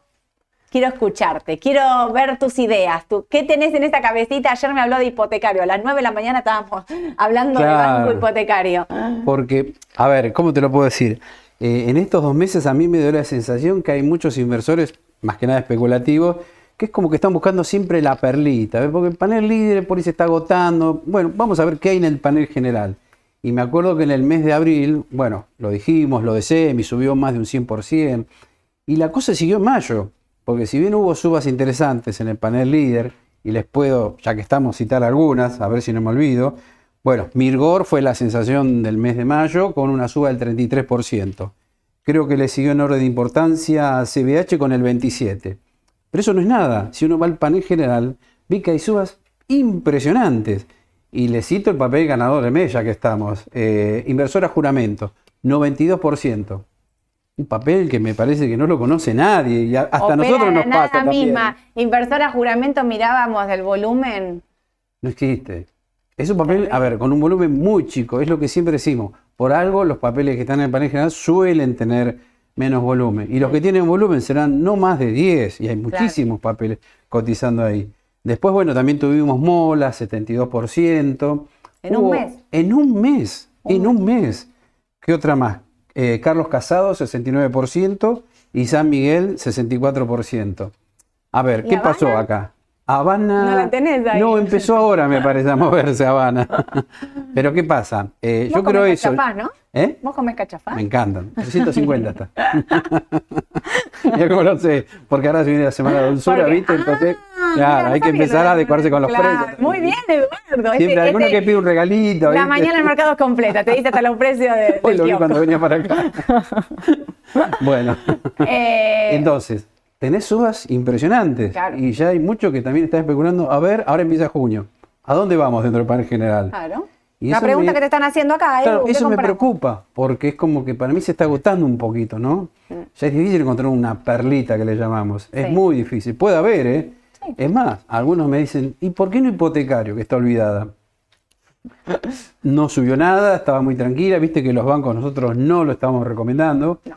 Quiero escucharte, quiero ver tus ideas. Tú, ¿Qué tenés en esta cabecita? Ayer me habló de hipotecario. A las 9 de la mañana estábamos [laughs] hablando de banco hipotecario. Porque, a ver, ¿cómo te lo puedo decir? Eh, en estos dos meses a mí me dio la sensación que hay muchos inversores, más que nada especulativos, que es como que están buscando siempre la perlita, ¿ves? porque el panel líder por ahí se está agotando. Bueno, vamos a ver qué hay en el panel general. Y me acuerdo que en el mes de abril, bueno, lo dijimos, lo de SEMI subió más de un 100%, y la cosa siguió en mayo, porque si bien hubo subas interesantes en el panel líder, y les puedo, ya que estamos, citar algunas, a ver si no me olvido, bueno, Mirgor fue la sensación del mes de mayo con una suba del 33%. Creo que le siguió en orden de importancia a CBH con el 27%. Pero eso no es nada. Si uno va al panel general, ve que hay subas impresionantes. Y le cito el papel ganador de mes, ya que estamos. Eh, inversora juramento, 92%. Un papel que me parece que no lo conoce nadie. Y hasta Opera nosotros nos nada pasa también. misma. Inversora juramento, mirábamos del volumen. No existe. Es un papel, a ver, con un volumen muy chico, es lo que siempre decimos. Por algo los papeles que están en el panel general suelen tener menos volumen. Y los que tienen volumen serán no más de 10, y hay muchísimos papeles cotizando ahí. Después, bueno, también tuvimos Mola, 72%. ¿En un mes? En un mes, en un mes. ¿Qué otra más? Eh, Carlos Casado, 69%, y San Miguel, 64%. A ver, ¿Y ¿qué pasó acá? Habana. No la tenés ahí. No, empezó ahora, me parece, a moverse Habana. [laughs] Pero ¿qué pasa? Eh, Vos yo creo comés eso. cachapás, ¿no? ¿Eh? ¿Vos comés cachafá? Me encantan. 350 está. [laughs] Yo como lo sé, porque ahora se viene la semana de dulzura, Porque- ¿viste? Entonces, Ah, claro, no hay que empezar a adecuarse con los Claro, precios. Muy bien, Eduardo. Siempre Este- alguno este- que pide un regalito. La ¿viste? mañana el mercado es completa, te dice hasta los precios de, [laughs] Hoy lo vi cuando venía para acá. bueno, Eh, entonces, tenés subas impresionantes. Claro. Y ya hay mucho que también están especulando. A ver, ahora empieza junio. ¿A dónde vamos dentro del panel general? claro. Y La pregunta me- que te están haciendo acá, Claro, Edu, ¿qué eso me preocupa, porque es como que para mí se está agotando un poquito, ¿no? Ya es difícil encontrar una perlita que le llamamos. Es muy difícil. Puede haber, ¿eh? Es más, algunos me dicen, ¿y por qué no hipotecario, que está olvidada? [laughs] No subió nada, estaba muy tranquila, viste que los bancos nosotros no lo estábamos recomendando. No.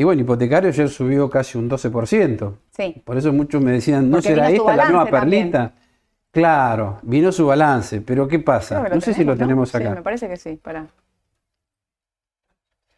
Y bueno, hipotecario ayer subió casi un 12%. Sí. Por eso muchos me decían, ¿no Porque será esta la nueva también. perlita? Claro, vino su balance, pero ¿qué pasa? No sé si lo ¿no? tenemos Sí, acá. me parece que sí, pará.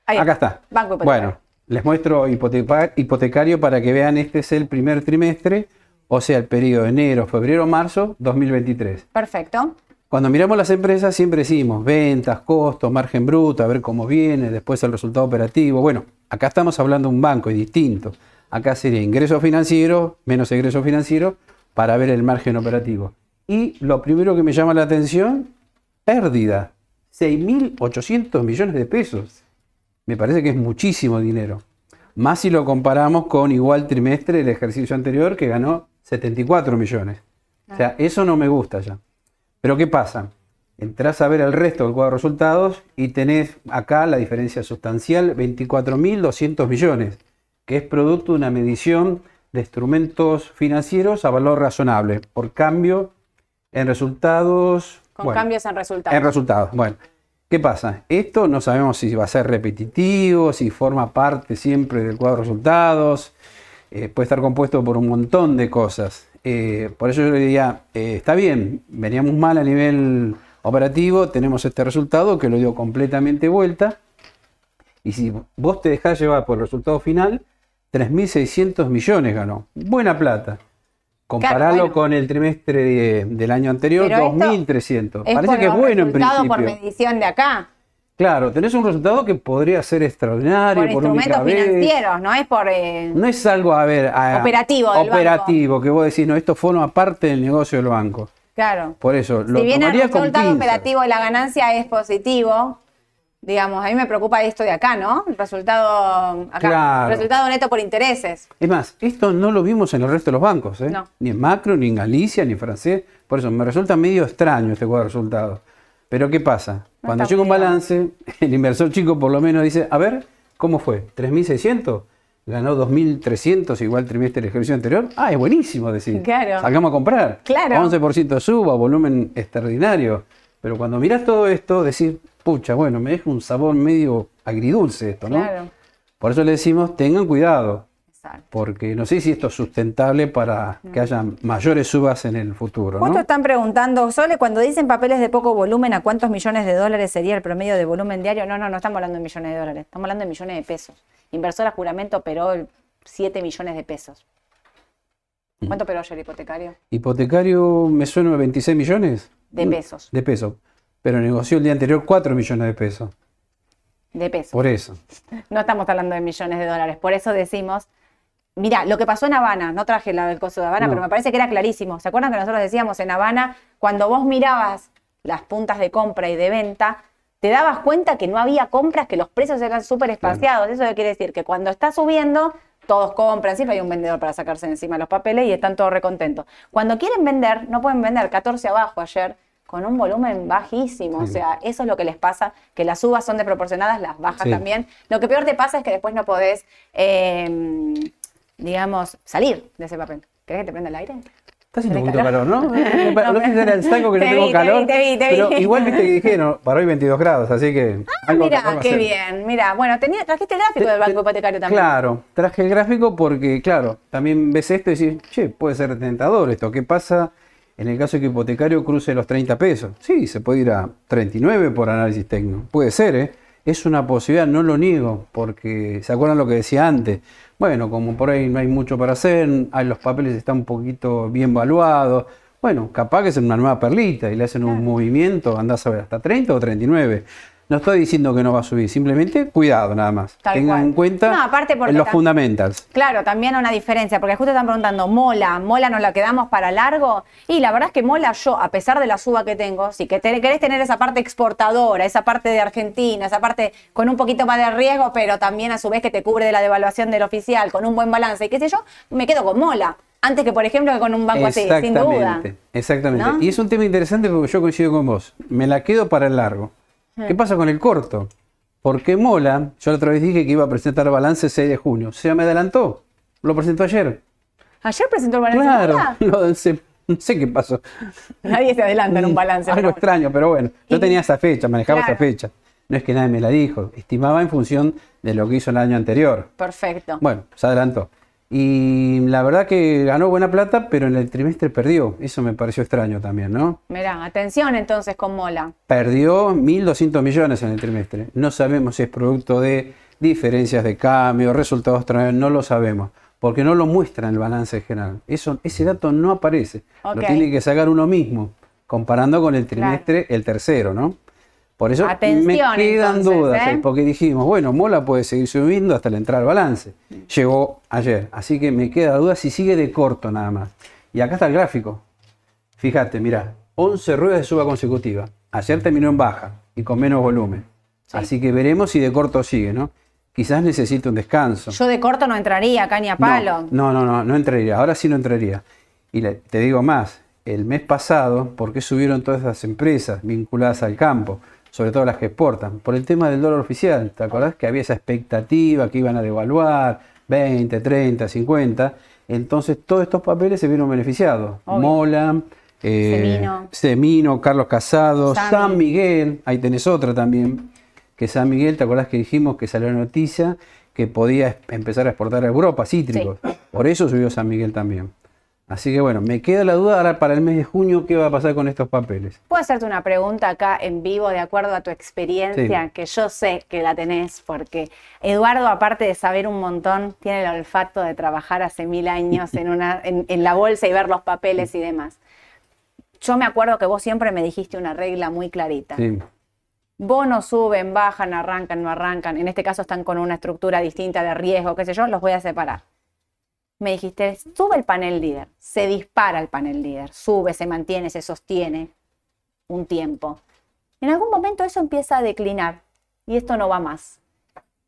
Ahí Acá está. Banco hipotecario. Bueno, les muestro hipoteca- hipotecario para que vean, este es el primer trimestre, o sea, el periodo de enero, febrero, marzo 2023. Perfecto. Cuando miramos las empresas siempre decimos ventas, costos, margen bruto, a ver cómo viene, después el resultado operativo. Bueno, acá estamos hablando de un banco y distinto. Acá sería ingreso financiero menos egreso financiero para ver el margen operativo. Y lo primero que me llama la atención, pérdida. 6.800 millones de pesos. Me parece que es muchísimo dinero. Más si lo comparamos con igual trimestre del ejercicio anterior que ganó 74 millones. O sea, eso no me gusta ya. Pero ¿qué pasa? Entrás a ver el resto del cuadro de resultados y tenés acá la diferencia sustancial, 24.200 millones, que es producto de una medición de instrumentos financieros a valor razonable, por cambio en resultados... Con bueno, cambios en resultados. en resultados. Bueno, ¿qué pasa? Esto no sabemos si va a ser repetitivo, si forma parte siempre del cuadro de resultados. eh, puede estar compuesto por un montón de cosas. Eh, por eso yo le diría, eh, está bien, veníamos mal a nivel operativo, tenemos este resultado que lo dio completamente vuelta. Y si vos te dejás llevar por el resultado final, 3.600 millones ganó. Buena plata. Compararlo bueno. con el trimestre de- del año anterior, Pero esto 2.300. Es Parece que es bueno en principio. por medición de acá. Claro, tenés un resultado que podría ser extraordinario Por por, instrumentos vez. financieros, no es por... eh, No es algo, a ver, a- Operativo del operativo, que vos decís, no, esto forma parte del negocio del banco. Claro. Por eso, lo si bien el tomaría resultado operativo de la ganancia es positivo, Digamos, a mí me preocupa esto de acá, ¿no? El resultado acá. Claro. Resultado neto por intereses. Es más, esto no lo vimos en el resto de los bancos, ¿eh? No. ni en Macro, ni en Galicia, ni en Francés. Por eso me resulta medio extraño este cuadro de resultados. Pero ¿qué pasa? No Cuando llega un balance, [laughs] el inversor chico por lo menos dice, a ver, ¿cómo fue? ¿3.600? ¿Ganó 2.300 igual trimestre del ejercicio anterior? Ah, es buenísimo decir. Claro. Sacamos a comprar. Claro. 11% de suba, volumen extraordinario. Pero cuando miras todo esto, decís, pucha, bueno, me deja un sabor medio agridulce esto, ¿no? Claro. Por eso le decimos, tengan cuidado Exacto. porque no sé si esto es sustentable para que haya mayores subas en el futuro. Justo ¿no? están preguntando, Sole, cuando dicen papeles de poco volumen, ¿a cuántos millones de dólares sería el promedio de volumen diario? No, no, no estamos hablando de millones de dólares, estamos hablando de millones de pesos. Inversor a juramento operó el 7 millones de pesos. Mm. ¿Cuánto operó ayer el hipotecario? Hipotecario me suena a 26 millones De pesos. de pesos, pero negoció el día anterior 4 millones de pesos. De pesos. Por eso. No estamos hablando de millones de dólares. Por eso decimos, mira, lo que pasó en Habana, no traje la del coso de Habana, No. pero me parece que era clarísimo. ¿Se acuerdan que nosotros decíamos en Habana, cuando vos mirabas las puntas de compra y de venta, te dabas cuenta que no había compras, que los precios eran súper espaciados. Eso quiere decir que cuando está subiendo, todos compran, siempre hay un vendedor para sacarse encima los papeles y están todos recontentos. Cuando quieren vender, no pueden vender 14 abajo ayer con un volumen bajísimo. O sea, eso es lo que les pasa, que las subas son desproporcionadas, las bajas Sí. también. Lo que peor te pasa es que después no podés, eh, digamos, salir de ese papel. ¿Querés que te prenda el aire? Está haciendo un ¿Tenés poquito calor, ¿no? [laughs] No, no sé si era el saco que no te tengo vi, te calor. vi, te vi, te pero igual viste que dijeron, para hoy 22 grados, así que. algo- Mira, qué bien. Mira, bueno, tenía, trajiste el gráfico del banco hipotecario también. Claro, traje el gráfico porque, claro, también ves esto y decís, che, puede ser tentador esto. ¿Qué pasa en el caso de que hipotecario cruce los 30 pesos? Sí, se puede ir a 39 por análisis técnico. Puede ser, ¿eh? Es una posibilidad, no lo niego, porque ¿se acuerdan lo que decía antes? Bueno, como por ahí no hay mucho para hacer, hay- los papeles están un poquito bien valuados. Bueno, capaz que es una nueva perlita y le hacen un movimiento, andás a ver, hasta 30 o 39. No estoy diciendo que no va a subir, simplemente cuidado nada más. Tal Tengan cual. en cuenta No, aparte porque los fundamentals. Claro, también una diferencia, porque justo están preguntando, ¿mola? ¿Mola nos la quedamos para largo? Y la verdad es que mola yo, a pesar de la suba que tengo, si que te- querés tener esa parte exportadora, esa parte de Argentina, esa parte con un poquito más de riesgo, pero también a su vez que te cubre de la devaluación del oficial, con un buen balance y qué sé yo, me quedo con mola. Antes que, por ejemplo, que con un banco así, sin duda. Exactamente, exactamente. ¿No? Y es un tema interesante porque yo coincido con vos. Me la quedo para el largo. ¿Qué pasa con el corto? Porque Mola, yo la otra vez dije que iba a presentar balance 6 de junio. Se me adelantó. Lo presentó ayer. Ayer presentó el balance. Claro. Mola. [laughs] No sé, no sé qué pasó. Nadie se adelanta en un balance. Algo extraño, pero bueno. Yo Y- tenía esa fecha, manejaba Claro. esa fecha. No es que nadie me la dijo. Estimaba en función de lo que hizo el año anterior. Perfecto. Bueno, se adelantó. Y la verdad que ganó buena plata, pero en el trimestre perdió. Eso me pareció extraño también, ¿no? Mirá, atención entonces con Mola. Perdió 1.200 millones en el trimestre. No sabemos si es producto de diferencias de cambio, resultados no lo sabemos. Porque no lo muestra en el balance general. Eso, ese dato no aparece. Lo tiene que sacar uno mismo, comparando con el trimestre, el tercero, ¿no? Por eso me Atención, quedan entonces, dudas, ¿eh? porque dijimos, bueno, Mola puede seguir subiendo hasta la entrada al balance. Llegó ayer, así que me queda duda si sigue de corto nada más. Y acá está el gráfico. Fíjate, mira, 11 ruedas de suba consecutiva. Ayer terminó en baja y con menos volumen. Sí. Así que veremos si de corto sigue, ¿no? Quizás necesite un descanso. Yo de corto no entraría acá ni a palo. No, no, no, no entraría. Ahora sí no entraría. Y le- te digo más, el mes pasado, ¿por qué subieron todas esas empresas vinculadas al campo? Sobre todo las que exportan. Por el tema del dólar oficial. ¿Te acordás que había esa expectativa que iban a devaluar 20, 30, 50? Entonces todos estos papeles se vieron beneficiados. Obvio. Mola, eh, Semino. Semino, Carlos Casado. San Miguel, ahí tenés otra también, que San Miguel, ¿te acordás que dijimos que salió la noticia que podía empezar a exportar a Europa cítricos? Por eso subió San Miguel también. Así que bueno, me queda la duda ahora para el mes de junio qué va a pasar con estos papeles. ¿Puedo hacerte una pregunta acá en vivo de acuerdo a tu experiencia? Sí. Que yo sé que la tenés, porque Eduardo, aparte de saber un montón, tiene el olfato de trabajar hace mil años en, una, [laughs] en, en la bolsa y ver los papeles y demás. Yo me acuerdo que vos siempre me dijiste una regla muy clarita. Sí, Bonos suben, bajan, arrancan, no arrancan. En este caso están con una estructura distinta de riesgo, qué sé yo, los voy a separar. Me dijiste, sube el panel líder, se dispara el panel líder, sube, se mantiene, se sostiene un tiempo. En algún momento eso empieza a declinar. Y esto no va más.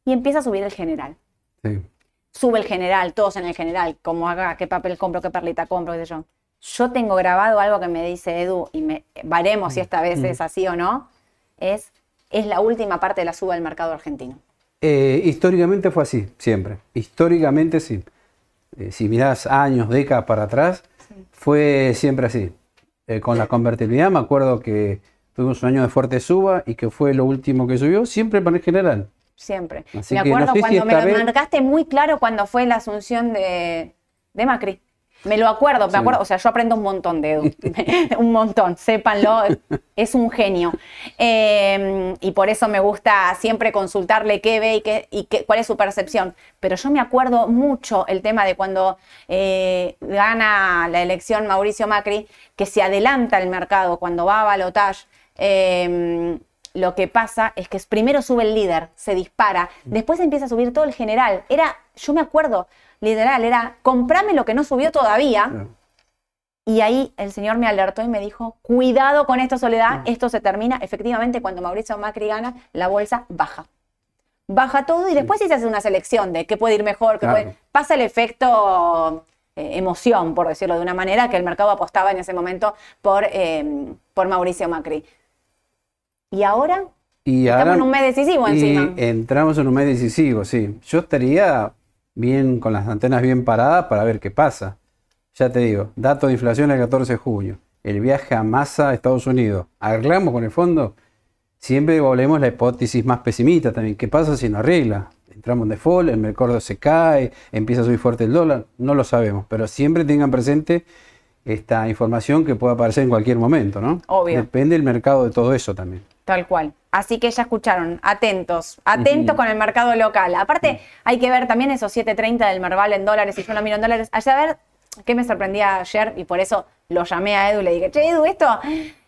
Y empieza a subir el general. Sí. Sube el general, todos en el general, como haga, qué papel compro, qué perlita compro, qué sé yo. Yo tengo grabado algo que me dice Edu, y me, varemos si esta vez es así o no, es, es la última parte de la suba del mercado argentino. Eh, históricamente fue así, siempre. Históricamente sí. Eh, si mirás años, décadas para atrás, fue siempre así. Eh, con la convertibilidad me acuerdo que tuvimos un año de fuerte suba y que fue lo último que subió, siempre para el general. Siempre. Así me que no acuerdo si cuando me lo vez- marcaste muy claro cuando fue la asunción de, de Macri. Me lo acuerdo, me Sí. acuerdo, o sea, yo aprendo un montón de Edu, [laughs] un montón, sépanlo, es un genio. Eh, y por eso me gusta siempre consultarle qué ve y, qué, y qué- cuál es su percepción. Pero yo me acuerdo mucho el tema de cuando eh, gana la elección Mauricio Macri, que se adelanta el mercado cuando va a balotage. eh, lo que pasa es que primero sube el líder, se dispara, después empieza a subir todo el general. Era, yo me acuerdo, literal, era comprame lo que no subió todavía. Claro. Y ahí el señor me alertó y me dijo, cuidado con esto, Soledad, esto se termina. Efectivamente, cuando Mauricio Macri gana, la bolsa baja. Baja todo y después sí se hace una selección de qué puede ir mejor, qué Claro. puede... Pasa el efecto eh, emoción, por decirlo de una manera, que el mercado apostaba en ese momento por, eh, por Mauricio Macri. Y ahora Y Estamos ahora- en un mes decisivo y encima. entramos en un mes decisivo, sí. Yo estaría bien con las antenas bien paradas para ver qué pasa. Ya te digo, dato de inflación el 14 de junio. El viaje a masa a Estados Unidos. ¿Arreglamos con el fondo? Siempre volvemos la hipótesis más pesimista también. ¿Qué pasa si no arregla? Entramos en default, el mercado se cae, empieza a subir fuerte el dólar. No lo sabemos, pero siempre tengan presente esta información que puede aparecer en cualquier momento, ¿no? Obvio. Depende del mercado de todo eso también. Tal cual. Así que ya escucharon, atentos, atentos con el mercado local. Aparte, hay que ver también esos 7.30 del Merval en dólares, y yo lo miro en dólares. Allá a ver qué me sorprendía ayer, y por eso lo llamé a Edu y le dije, che, Edu, esto,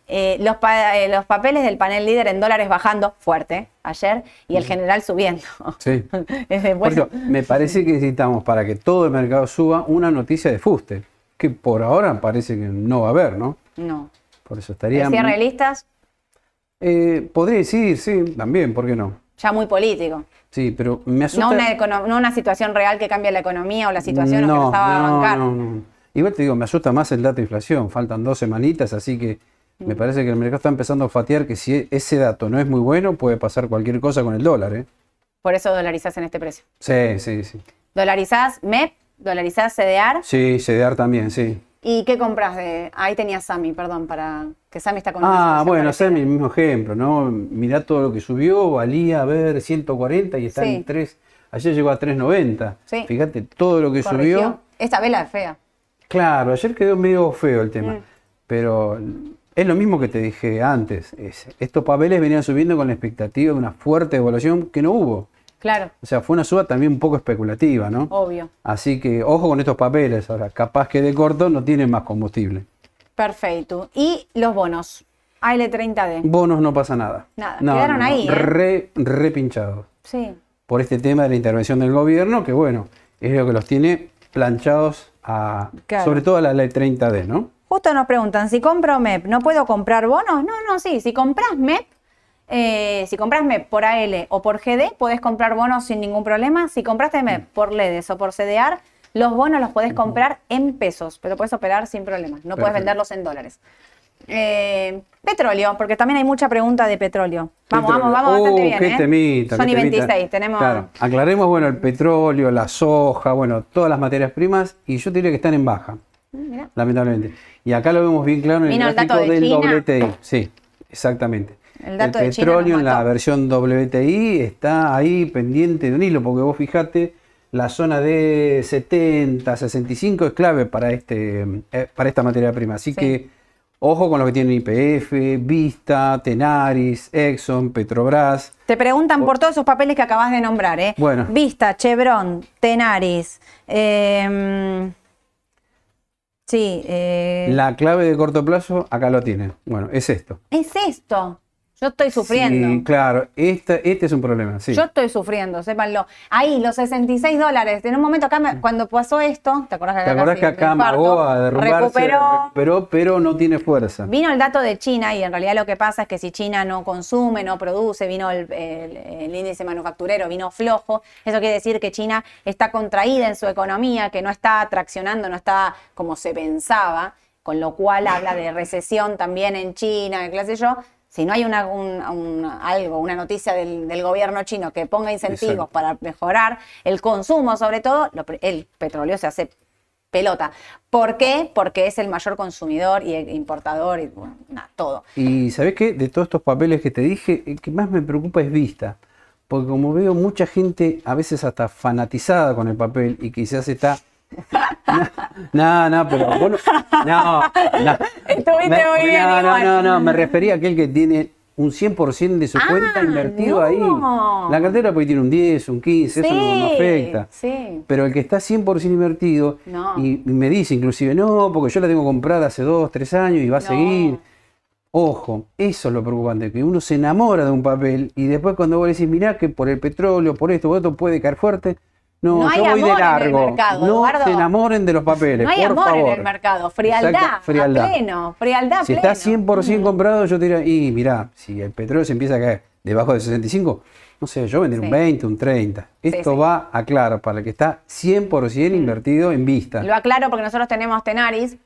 eh, los, pa- eh, los papeles del panel líder en dólares bajando fuerte ayer, y el general subiendo. Sí. [laughs] Eso, me parece que necesitamos para que todo el mercado suba una noticia de fuste, que por ahora parece que no va a haber, ¿no? no. Por eso estaría... El cierre de listas, Eh, podría decir, sí, también, ¿por qué no? ya muy político. Sí, pero me asusta... No una, no situación real que cambie la economía o la situación o que no, nos haga no, bancar. no, no. Igual te digo, me asusta más el dato de inflación, faltan dos semanitas, así que me Mm. parece que el mercado está empezando a fatear que si ese dato no es muy bueno, puede pasar cualquier cosa con el dólar, ¿eh? Por eso dolarizás en este precio. Sí, sí, sí. Dolarizás MEP, dolarizás CDR. Sí, CDR también, sí. ¿Y qué compras de.? Ahí tenía Sami, perdón, para que Sami está con Ah, bueno, hacer el mismo ejemplo, ¿no? Mirá todo lo que subió, valía, a ver, 140 y está Sí. en 3. Ayer llegó a 390. Sí. Fíjate todo lo que Corrigió. subió. Esta vela es fea. Claro, ayer quedó medio feo el tema. Mm. Pero es lo mismo que te dije antes. es- estos papeles venían subiendo con la expectativa de una fuerte evaluación que no hubo. Claro, O sea, fue una suba también un poco especulativa, ¿no? obvio. Así que ojo con estos papeles. Ahora, capaz que de corto no tienen más combustible. Perfecto. ¿Y los bonos? AL30D. Bonos no pasa nada. Nada, quedaron ahí, ¿eh? Re, re pinchados. Sí. por este tema de la intervención del gobierno, que bueno, es lo que los tiene planchados a, Claro. sobre todo a la ley 30D, ¿no? Justo nos preguntan, si compro MEP, ¿no puedo comprar bonos? No, no, sí. Si compras MEP, eh, si compras MEP por AL o por GD, podés comprar bonos sin ningún problema. Si compraste MEP por LEDES o por CDR, los bonos los podés comprar en pesos, pero puedes operar sin problemas. No puedes venderlos en dólares. Eh, petróleo, porque también hay mucha pregunta de petróleo. Vamos, vamos, vamos Oh, bastante bien. qué ¿eh? temita, qué Sony temita. 26, tenemos. Claro, aclaremos, bueno, el petróleo, la soja, bueno, todas las materias primas, y yo diría que están en baja, Mm, mirá. lamentablemente. Y acá lo vemos bien claro en el ¿Vino el gráfico dato de del? WTI. Sí, exactamente. El dato de China petróleo en la versión WTI está ahí pendiente de un hilo, porque vos fijate, la zona de 70, 65 es clave para, este, eh, para esta materia prima. Así Sí. que ojo con lo que tienen YPF, Vista, Tenaris, Exxon, Petrobras. Te preguntan por todos esos papeles que acabas de nombrar, ¿eh? Bueno. Vista, Chevron, Tenaris. eh, sí, eh, La clave de corto plazo, acá lo tienen. Bueno, es esto. es esto. Yo estoy sufriendo. Sí, claro, este, este es un problema, sí. Yo estoy sufriendo, sépanlo. Ahí, los 66 dólares. En un momento acá, me- cuando pasó esto, ¿te acordás que ¿Te acá, acordás que acá amagó a derrumbarse? Recuperó. recuperó, pero no tiene fuerza. Vino el dato de China y en realidad lo que pasa es que si China no consume, no produce, vino el, el- el índice manufacturero, vino flojo, eso quiere decir que China está contraída en su economía, que no está traccionando, no está como se pensaba, con lo cual habla de recesión también en China, qué sé yo. Si no hay una, un- un- algo, una noticia del, del gobierno chino que ponga incentivos Exacto. para mejorar el consumo, sobre todo, lo el petróleo se hace pelota. ¿Por qué? Porque es el mayor consumidor y importador y bueno, nada, todo. Y ¿sabés qué? De todos estos papeles que te dije, el que más me preocupa es vista. Porque como veo mucha gente a veces hasta fanatizada con el papel y quizás está... No, no, pero vos no... No, no. Estuviste Me- muy bien, no, no, igual. no, no, me refería a aquel que tiene un 100% de su Ah, cuenta invertido no. ahí. La cartera puede tiene un 10, un 15, eso no, no Sí, afecta. sí. Pero el que está 100% invertido No. y, y me dice inclusive, no, porque yo la tengo comprada hace 2, 3 años y va a No. seguir. Ojo, eso es lo preocupante, que uno se enamora de un papel y después cuando vos le decís, mirá que por el petróleo, por esto, por esto puede caer fuerte. No, No hay yo voy amor de en el largo. mercado, no Eduardo. se enamoren de los papeles, No hay por amor favor. en el mercado, frialdad, Exacto, frialdad. a pleno, frialdad Si pleno. está 100% comprado, yo te diría, y mirá, si el petróleo se empieza a caer debajo de 65, no sé, yo vendré Sí. un 20, un 30. Esto sí. va a claro para el que está 100% invertido en vista. Lo aclaro porque nosotros tenemos Tenaris,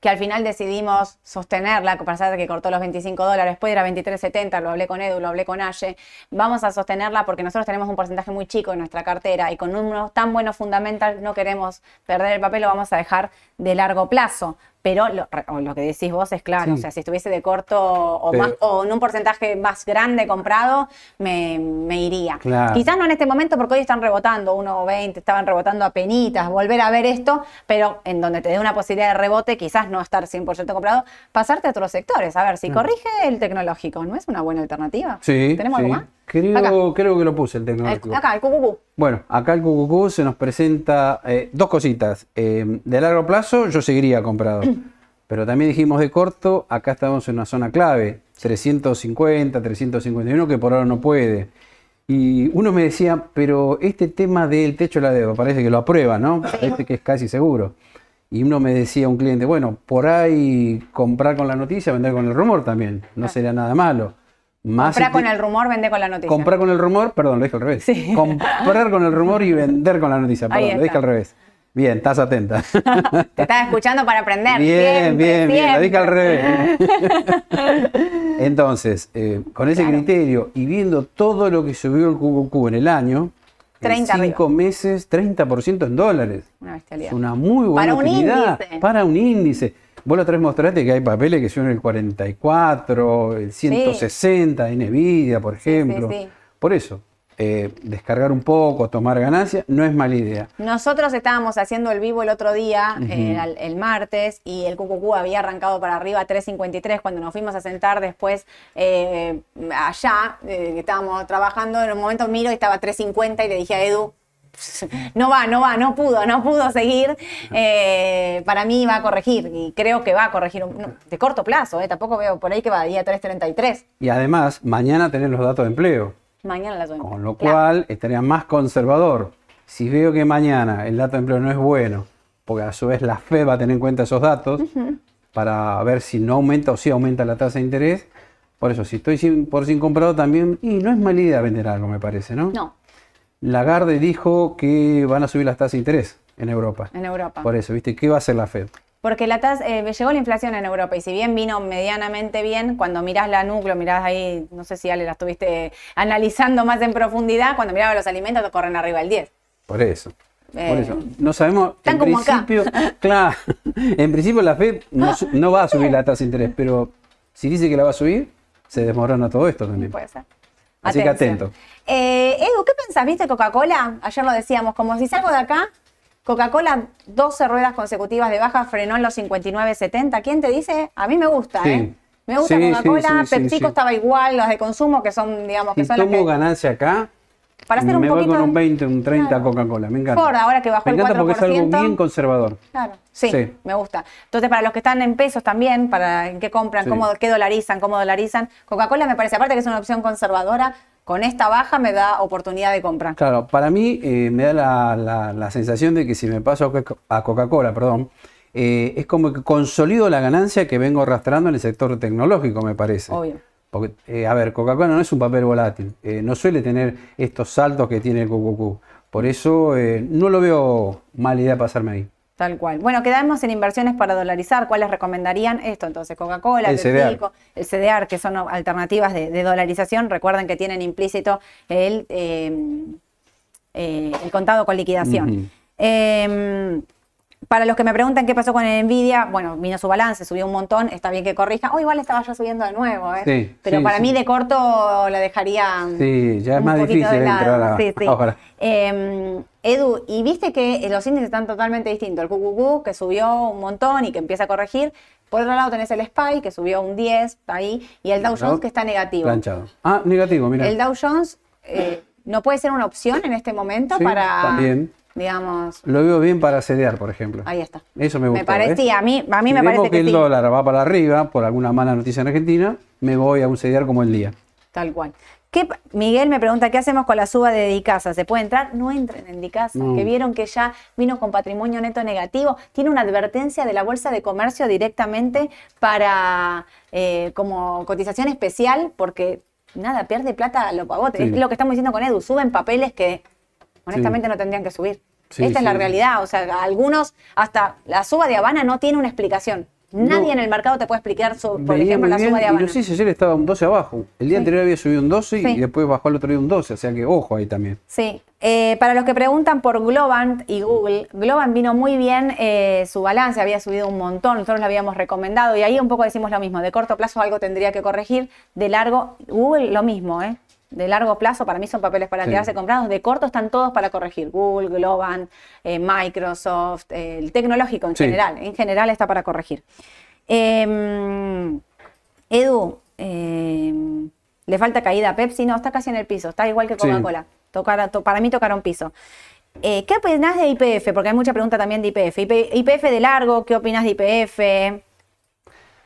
que al final decidimos sostenerla, a pesar que cortó los 25 dólares, después era 23.70, lo hablé con Edu, lo hablé con Aye, vamos a sostenerla porque nosotros tenemos un porcentaje muy chico en nuestra cartera y con unos tan buenos fundamentals no queremos perder el papel, lo vamos a dejar de largo plazo. Pero lo, lo que decís vos es claro, Sí. o sea, si estuviese de corto o, Pero- más, o en un porcentaje más grande comprado, me, me iría. Claro. Quizás no en este momento porque hoy están rebotando, 1.20, estaban rebotando a penitas, volver a ver esto, pero en donde te dé una posibilidad de rebote, quizás no estar 100% comprado, pasarte a otros sectores. A ver, si corrige el tecnológico, ¿no es una buena alternativa? Mm. Sí, ¿Tenemos sí. algo más? Creo, Acá. creo que lo puse el El- tecnológico. acá, el cucucú. Bueno, acá el QQQ se nos presenta eh, dos cositas. Eh, de largo plazo yo seguiría comprado. [clears throat] Pero también dijimos de corto, acá estamos en una zona clave, 350, 351, que por ahora no puede. Y uno me decía, pero este tema del techo de la deuda parece que lo aprueba, ¿no? Parece que es casi seguro. Y uno me decía, un cliente, bueno, por ahí comprar con la noticia, vender con el rumor también, no sería nada malo. Más si con el rumor, vende con la noticia. Comprar con el rumor, perdón, lo dije al revés. Sí. Comprar con el rumor y vender con la noticia, perdón, lo dije al revés. Bien, estás atenta. [laughs] Te estaba escuchando para aprender. bien, siempre, bien, bien, lo dije al revés. [laughs] Entonces, eh, con ese Claro. criterio y viendo todo lo que subió el QQQ en el año, 30 en cinco meses, 30% en dólares. Una bestialidad. Es una muy buena Para un índice. Para un índice. Vos la otra vez mostraste que hay papeles que son el 44, el 160 de Nvidia, por sí, ejemplo. sí. Por eso, eh, descargar un poco, tomar ganancias, no es mala idea. Nosotros estábamos haciendo el vivo el otro día, eh, el, el martes, y el QQQ había arrancado para arriba a 3.53 cuando nos fuimos a sentar después eh, allá, eh, estábamos trabajando, en un momento miro y estaba 3.50 y le dije a Edu, [laughs] no va, no va, no pudo, no pudo seguir. Eh, para mí va a corregir y creo que va a corregir un- no, de corto plazo, eh, tampoco veo por ahí que va a ir a 3.33. Y además, mañana tenés los datos de empleo, Mañana las doy. con lo Claro. cual estaría más conservador. Si veo que mañana el dato de empleo no es bueno, porque a su vez la FED va a tener en cuenta esos datos para ver si no aumenta o si aumenta la tasa de interés. Por eso, si estoy sin- por sin comprado también, y no es mala idea vender algo, me parece, ¿no? No, Lagarde dijo que van a subir las tasas de interés en Europa. en Europa. Por eso, ¿viste? ¿Qué va a hacer la Fed? Porque la tasa, eh, llegó la inflación en Europa y si bien vino medianamente bien, cuando mirás la núcleo, mirás ahí, no sé si Ale la estuviste analizando más en profundidad, cuando miraba los alimentos te corren arriba del 10. Por eso. Por Eh, eso. No sabemos. están en como acá. principio, [laughs] claro. En principio la Fed no, no va a subir la tasa de interés, pero si dice que la va a subir, se desmorona todo esto también. Puede ser. Así que atento. Eh, Edu, ¿qué pensás? ¿Viste Coca-Cola? Ayer lo decíamos, como si salgo de acá, Coca-Cola 12 ruedas consecutivas de baja frenó en los 59.70. ¿Quién te dice? A mí me gusta, Sí. ¿eh? Me gusta Sí, Coca-Cola, sí, PepsiCo estaba igual, las de consumo que son, digamos, que Si son las que... ganancia acá, para hacer un me voy poquito con un de- 20, un 30 Claro. Coca-Cola, me encanta. Ford, ahora que bajó me el encanta porque es algo 4%. bien conservador. Claro, sí, Sí. me gusta. Entonces, para los que están en pesos también, para en qué compran, Sí. cómo, qué dolarizan, cómo dolarizan, Coca-Cola me parece, aparte que es una opción conservadora, con esta baja me da oportunidad de compra. Claro, para mí eh, me da la, la- la sensación de que si me paso a Coca-Cola, perdón, eh, es como que consolido la ganancia que vengo arrastrando en el sector tecnológico, me parece. Obvio. Porque, eh, a ver, Coca-Cola no es un papel volátil, eh, no suele tener estos saltos que tiene el QQQ. Por eso eh, no lo veo mala idea pasarme ahí. Tal cual. Bueno, quedamos en inversiones para dolarizar. ¿Cuáles recomendarían? Esto, entonces, Coca-Cola, El CDR. El CDR, que son alternativas de, de dolarización. Recuerden que tienen implícito el, el contado con liquidación. Eh, para los que me preguntan qué pasó con el Nvidia, bueno, vino su balance, subió un montón, está bien que corrija. Oh, igual estaba ya subiendo de nuevo, ¿eh? Sí, Pero sí, para sí. mí de corto la dejaría. Sí, ya es más difícil de entrar a- Sí, sí. ahora. Eh, Edu, y viste que los índices están totalmente distintos. El QQQ, que subió un montón y que empieza a corregir. Por otro lado tenés el SPY, que subió un 10, está ahí, y el Dow ¿No? Jones, que está negativo. Planchado. Ah, negativo, mira. El Dow Jones eh, no puede ser una opción en este momento Sí, para, también. Digamos, Lo veo bien para sedear, por ejemplo. ahí está. Eso me gusta. parecía, a mí, a mí si me parece que, el sí. dólar va para arriba por alguna mala noticia en Argentina, me voy a un sedear como el día. Tal cual. ¿Qué Miguel me pregunta, ¿qué hacemos con la suba de Dicasa? ¿Se puede entrar? No entren en Dicasa, No. que vieron que ya vino con patrimonio neto negativo. Tiene una advertencia de la Bolsa de Comercio directamente para eh, como cotización especial, porque nada, pierde plata a lo pavote. Sí. Es lo que estamos diciendo con Edu, suben papeles que honestamente no tendrían que subir. Sí, Esta es la realidad. O sea, algunos, hasta la suba de Habana no tiene una explicación. Nadie No. en el mercado te puede explicar, su- por Venía ejemplo, la bien, suba de y Habana. no sé si ayer estaba un 12 abajo. El día Sí. anterior había subido un 12 Sí. y después bajó al otro día un 12. O sea que ojo ahí también. Sí, eh, para los que preguntan por Globant y Google, Globant vino muy bien, eh, su balance había subido un montón, nosotros lo habíamos recomendado y ahí un poco decimos lo mismo, de corto plazo algo tendría que corregir, de largo, Google lo mismo, ¿eh? De largo plazo para mí son papeles para Sí. quedarse comprados, de corto están todos para corregir, Google, Globant, eh, Microsoft, eh, el tecnológico en Sí. general, en general está para corregir. Em, Edu, em, ¿le falta caída a Pepsi? No, está casi en el piso, está igual que Sí. Coca-Cola. To- para mí tocaron piso. Eh, ¿Qué opinas de IPF? Porque hay mucha pregunta también de IPF. IP- IPF de largo, ¿qué opinas de IPF?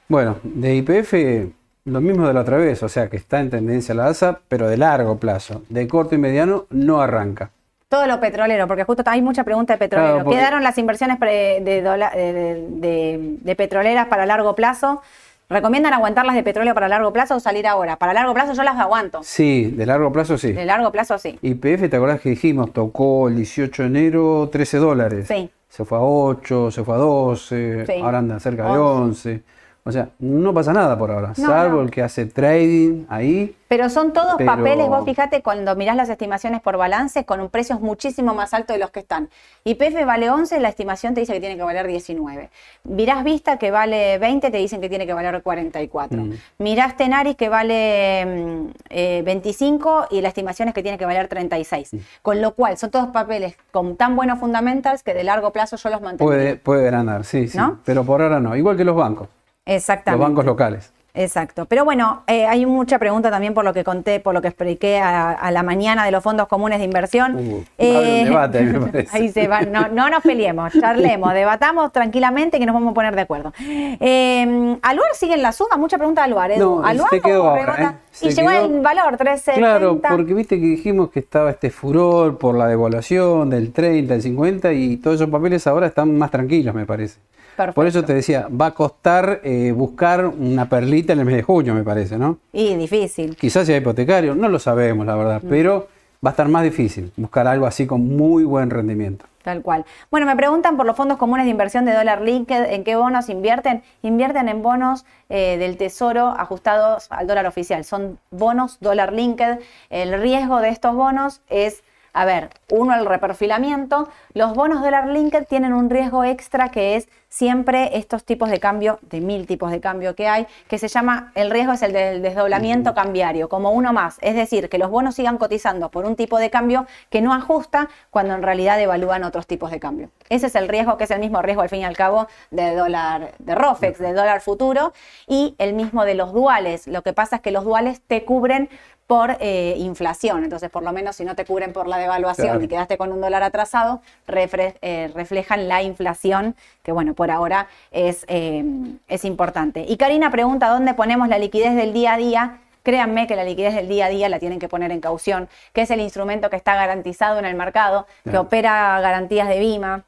Bueno, de IPF lo mismo de la otra vez. O sea que está en tendencia a la alza, pero de largo plazo. De corto y mediano no arranca. Todo lo petrolero, porque justo hay mucha pregunta de petrolero. Claro, porque- ¿Quedaron las inversiones pre- de, de- de- de- petroleras para largo plazo? ¿Recomiendan aguantarlas de petróleo para largo plazo o salir ahora? Para largo plazo yo las aguanto. Sí, de largo plazo sí. De largo plazo sí. IPF, ¿te acordás que dijimos? Tocó el 18 de enero 13 dólares. Sí. Se fue a 8, se fue a 12, Sí. ahora anda cerca de 11. 11. O sea, no pasa nada por ahora, No, salvo no. el que hace trading ahí. Pero son todos Pero- papeles, vos fíjate, cuando mirás las estimaciones por balance, con un precios muchísimo más alto de los que están. YPF vale 11, la estimación te dice que tiene que valer 19. Mirás Vista, que vale 20, te dicen que tiene que valer 44. Mm. Mirás Tenaris, que vale mm, eh, 25, y la estimación es que tiene que valer 36. Mm. Con lo cual, son todos papeles con tan buenos fundamentals que de largo plazo yo los mantendría. Puede, puede ganar, sí, sí. ¿No? Pero por ahora no. Igual que los bancos, los Exactamente. bancos locales. Exacto. Pero bueno, eh, hay mucha pregunta también por lo que conté, por lo que expliqué a, a la mañana de los fondos comunes de inversión. Uh, un debate me [laughs] parece. ahí se va. No, no nos peleemos, charlemos, debatamos tranquilamente que nos vamos a poner de acuerdo. Eh, ¿Aluar sigue en la suba? Mucha pregunta de Aluar. Edu. No, ¿Aluar se quedó ahora? ¿eh? Se Y llegó quedó- el valor, 370. Claro, porque viste que dijimos que estaba este furor por la devaluación del 30, del 50 y todos esos papeles ahora están más tranquilos, me parece. Perfecto. Por eso te decía, va a costar eh, buscar una perlita en el mes de junio, me parece, ¿no? Y difícil. Quizás sea hipotecario, no lo sabemos, la Mm. verdad, pero va a estar más difícil buscar algo así con muy buen rendimiento. Tal cual. Bueno, me preguntan por los fondos comunes de inversión de dólar linked, ¿en qué bonos invierten? Invierten en bonos eh, del tesoro ajustados al dólar oficial. Son bonos dólar linked. El riesgo de estos bonos es, a ver, uno, el reperfilamiento. Los bonos dólar linked tienen un riesgo extra que es siempre estos tipos de cambio, de mil tipos de cambio que hay, que se llama, el riesgo es el del desdoblamiento cambiario, como uno más. Es decir, que los bonos sigan cotizando por un tipo de cambio que no ajusta cuando en realidad evalúan otros tipos de cambio. Ese es el riesgo, que es el mismo riesgo al fin y al cabo de dólar, de ROFEX, del dólar futuro, y el mismo de los duales. Lo que pasa es que los duales te cubren por eh, inflación. Entonces, por lo menos si no te cubren por la devaluación Claro. y quedaste con un dólar atrasado, eh, reflejan la inflación, que bueno, por ahora es, eh, es importante. Y Karina pregunta, ¿dónde ponemos la liquidez del día a día? Créanme que la liquidez del día a día la tienen que poner en caución, que es el instrumento que está garantizado en el mercado, que Claro. opera garantías de BIMA,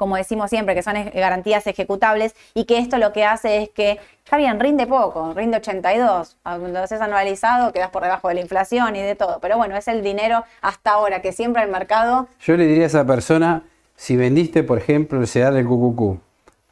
como decimos siempre, que son garantías ejecutables y que esto lo que hace es que, está bien, rinde poco, rinde 82, cuando haces anualizado quedas por debajo de la inflación y de todo, pero bueno, es el dinero hasta ahora que siempre el mercado, Yo le diría a esa persona, si vendiste, por ejemplo, el CEDAR del QQQ,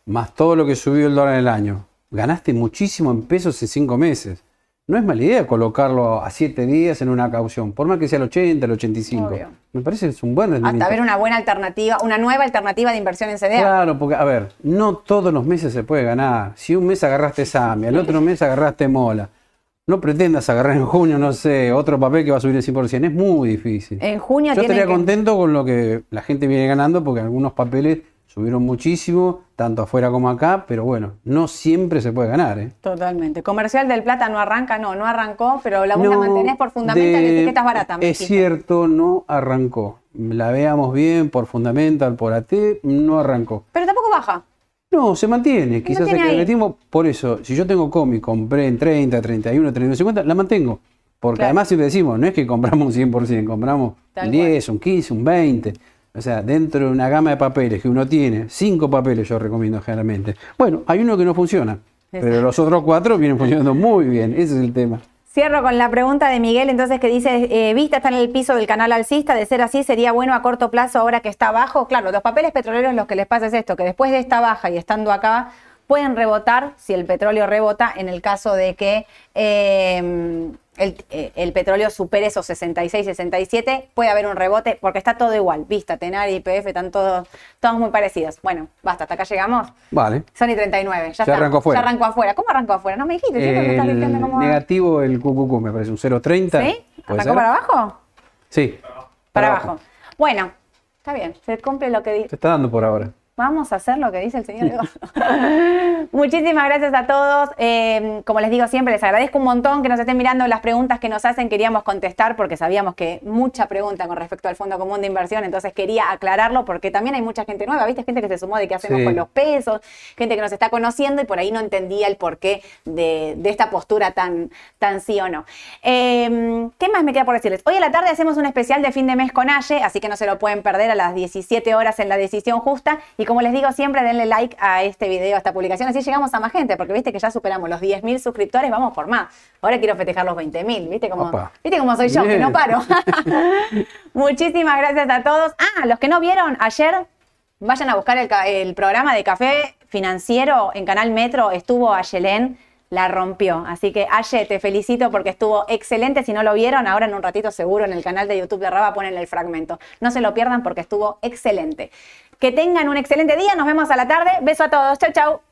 más todo lo que subió el dólar en el año, ganaste muchísimo en pesos en cinco meses. No es mala idea colocarlo a siete días en una caución, por más que sea el 80, el 85. Obvio. Me parece que es un buen rendimiento. hasta ver una buena alternativa, una nueva alternativa de inversión en CDR. Claro, porque, a ver, no todos los meses se puede ganar. Si un mes agarraste Samia, el otro mes agarraste Mola, no pretendas agarrar en junio, no sé, otro papel que va a subir el 100%. Es muy difícil. En junio Yo estaría que- contento con lo que la gente viene ganando, porque algunos papeles subieron muchísimo, tanto afuera como acá, pero bueno, no siempre se puede ganar. ¿eh? Totalmente. Comercial del Plata no arranca, no, no arrancó, pero la No, mantenés por fundamental de- etiquetas baratas. Es dijiste. cierto, no arrancó. La veamos bien por Fundamental, por AT, no arrancó. Pero tampoco baja. No, se mantiene. Quizás se ahí. el tiempo. Por eso, si yo tengo comi, compré en 30, 31, 31, 50, la mantengo. Porque Claro. además siempre decimos, no es que compramos un 100%, compramos Tal un 10, un 15, un 20. O sea, dentro de una gama de papeles que uno tiene, cinco papeles yo recomiendo generalmente. Bueno, hay uno que no funciona, pero los otros cuatro vienen funcionando muy bien. Ese es el tema. Cierro con la pregunta de Miguel, entonces, que dice, eh, Vista está en el piso del canal alcista, de ser así, ¿sería bueno a corto plazo ahora que está abajo? Claro, los papeles petroleros lo que les pasa es esto, que después de esta baja y estando acá, pueden rebotar, si el petróleo rebota, en el caso de que eh, el, eh, el petróleo supere esos 66, 67, puede haber un rebote, porque está todo igual, Vista, Tenar y IPF están todos, todos muy parecidos. Bueno, basta, hasta acá llegamos. Vale. Son y 39, ya, Ya está. arrancó afuera. Ya arrancó afuera. ¿Cómo arrancó afuera? No me dijiste, siempre me estás diciendo El cómo... negativo, el QQQ, me parece un 0.30. ¿Sí? ¿Puede ¿Arrancó ser? para abajo? Sí. Para abajo. Bueno, está bien, se cumple lo que dice. Se está dando por ahora. Vamos a hacer lo que dice el señor. [laughs] Muchísimas gracias a todos. Eh, como les digo siempre, les agradezco un montón que nos estén mirando las preguntas que nos hacen. Queríamos contestar porque sabíamos que mucha pregunta con respecto al Fondo Común de Inversión, entonces quería aclararlo porque también hay mucha gente nueva, ¿viste? Gente que se sumó de qué hacemos Sí. con los pesos, gente que nos está conociendo y por ahí no entendía el porqué de, de esta postura tan, tan sí o no. Eh, ¿Qué más me queda por decirles? Hoy a la tarde hacemos un especial de fin de mes con Aye, así que no se lo pueden perder a las 17 horas en la decisión justa. Y como les digo siempre, denle like a este video, a esta publicación, así llegamos a más gente, porque viste que ya superamos los 10.000 suscriptores, vamos por más. Ahora quiero festejar los 20.000, ¿viste cómo, Opa. ¿viste cómo soy yo, que Bien. no paro? [laughs] Muchísimas gracias a todos. Ah, los que no vieron ayer, vayan a buscar el, el programa de café financiero en Canal Metro, estuvo Ayelén, la rompió. Así que Aye, te felicito porque estuvo excelente. Si no lo vieron, ahora en un ratito seguro en el canal de YouTube de Raba ponen el fragmento. No se lo pierdan porque estuvo excelente. Que tengan un excelente día, nos vemos a la tarde. Beso a todos, chau chau.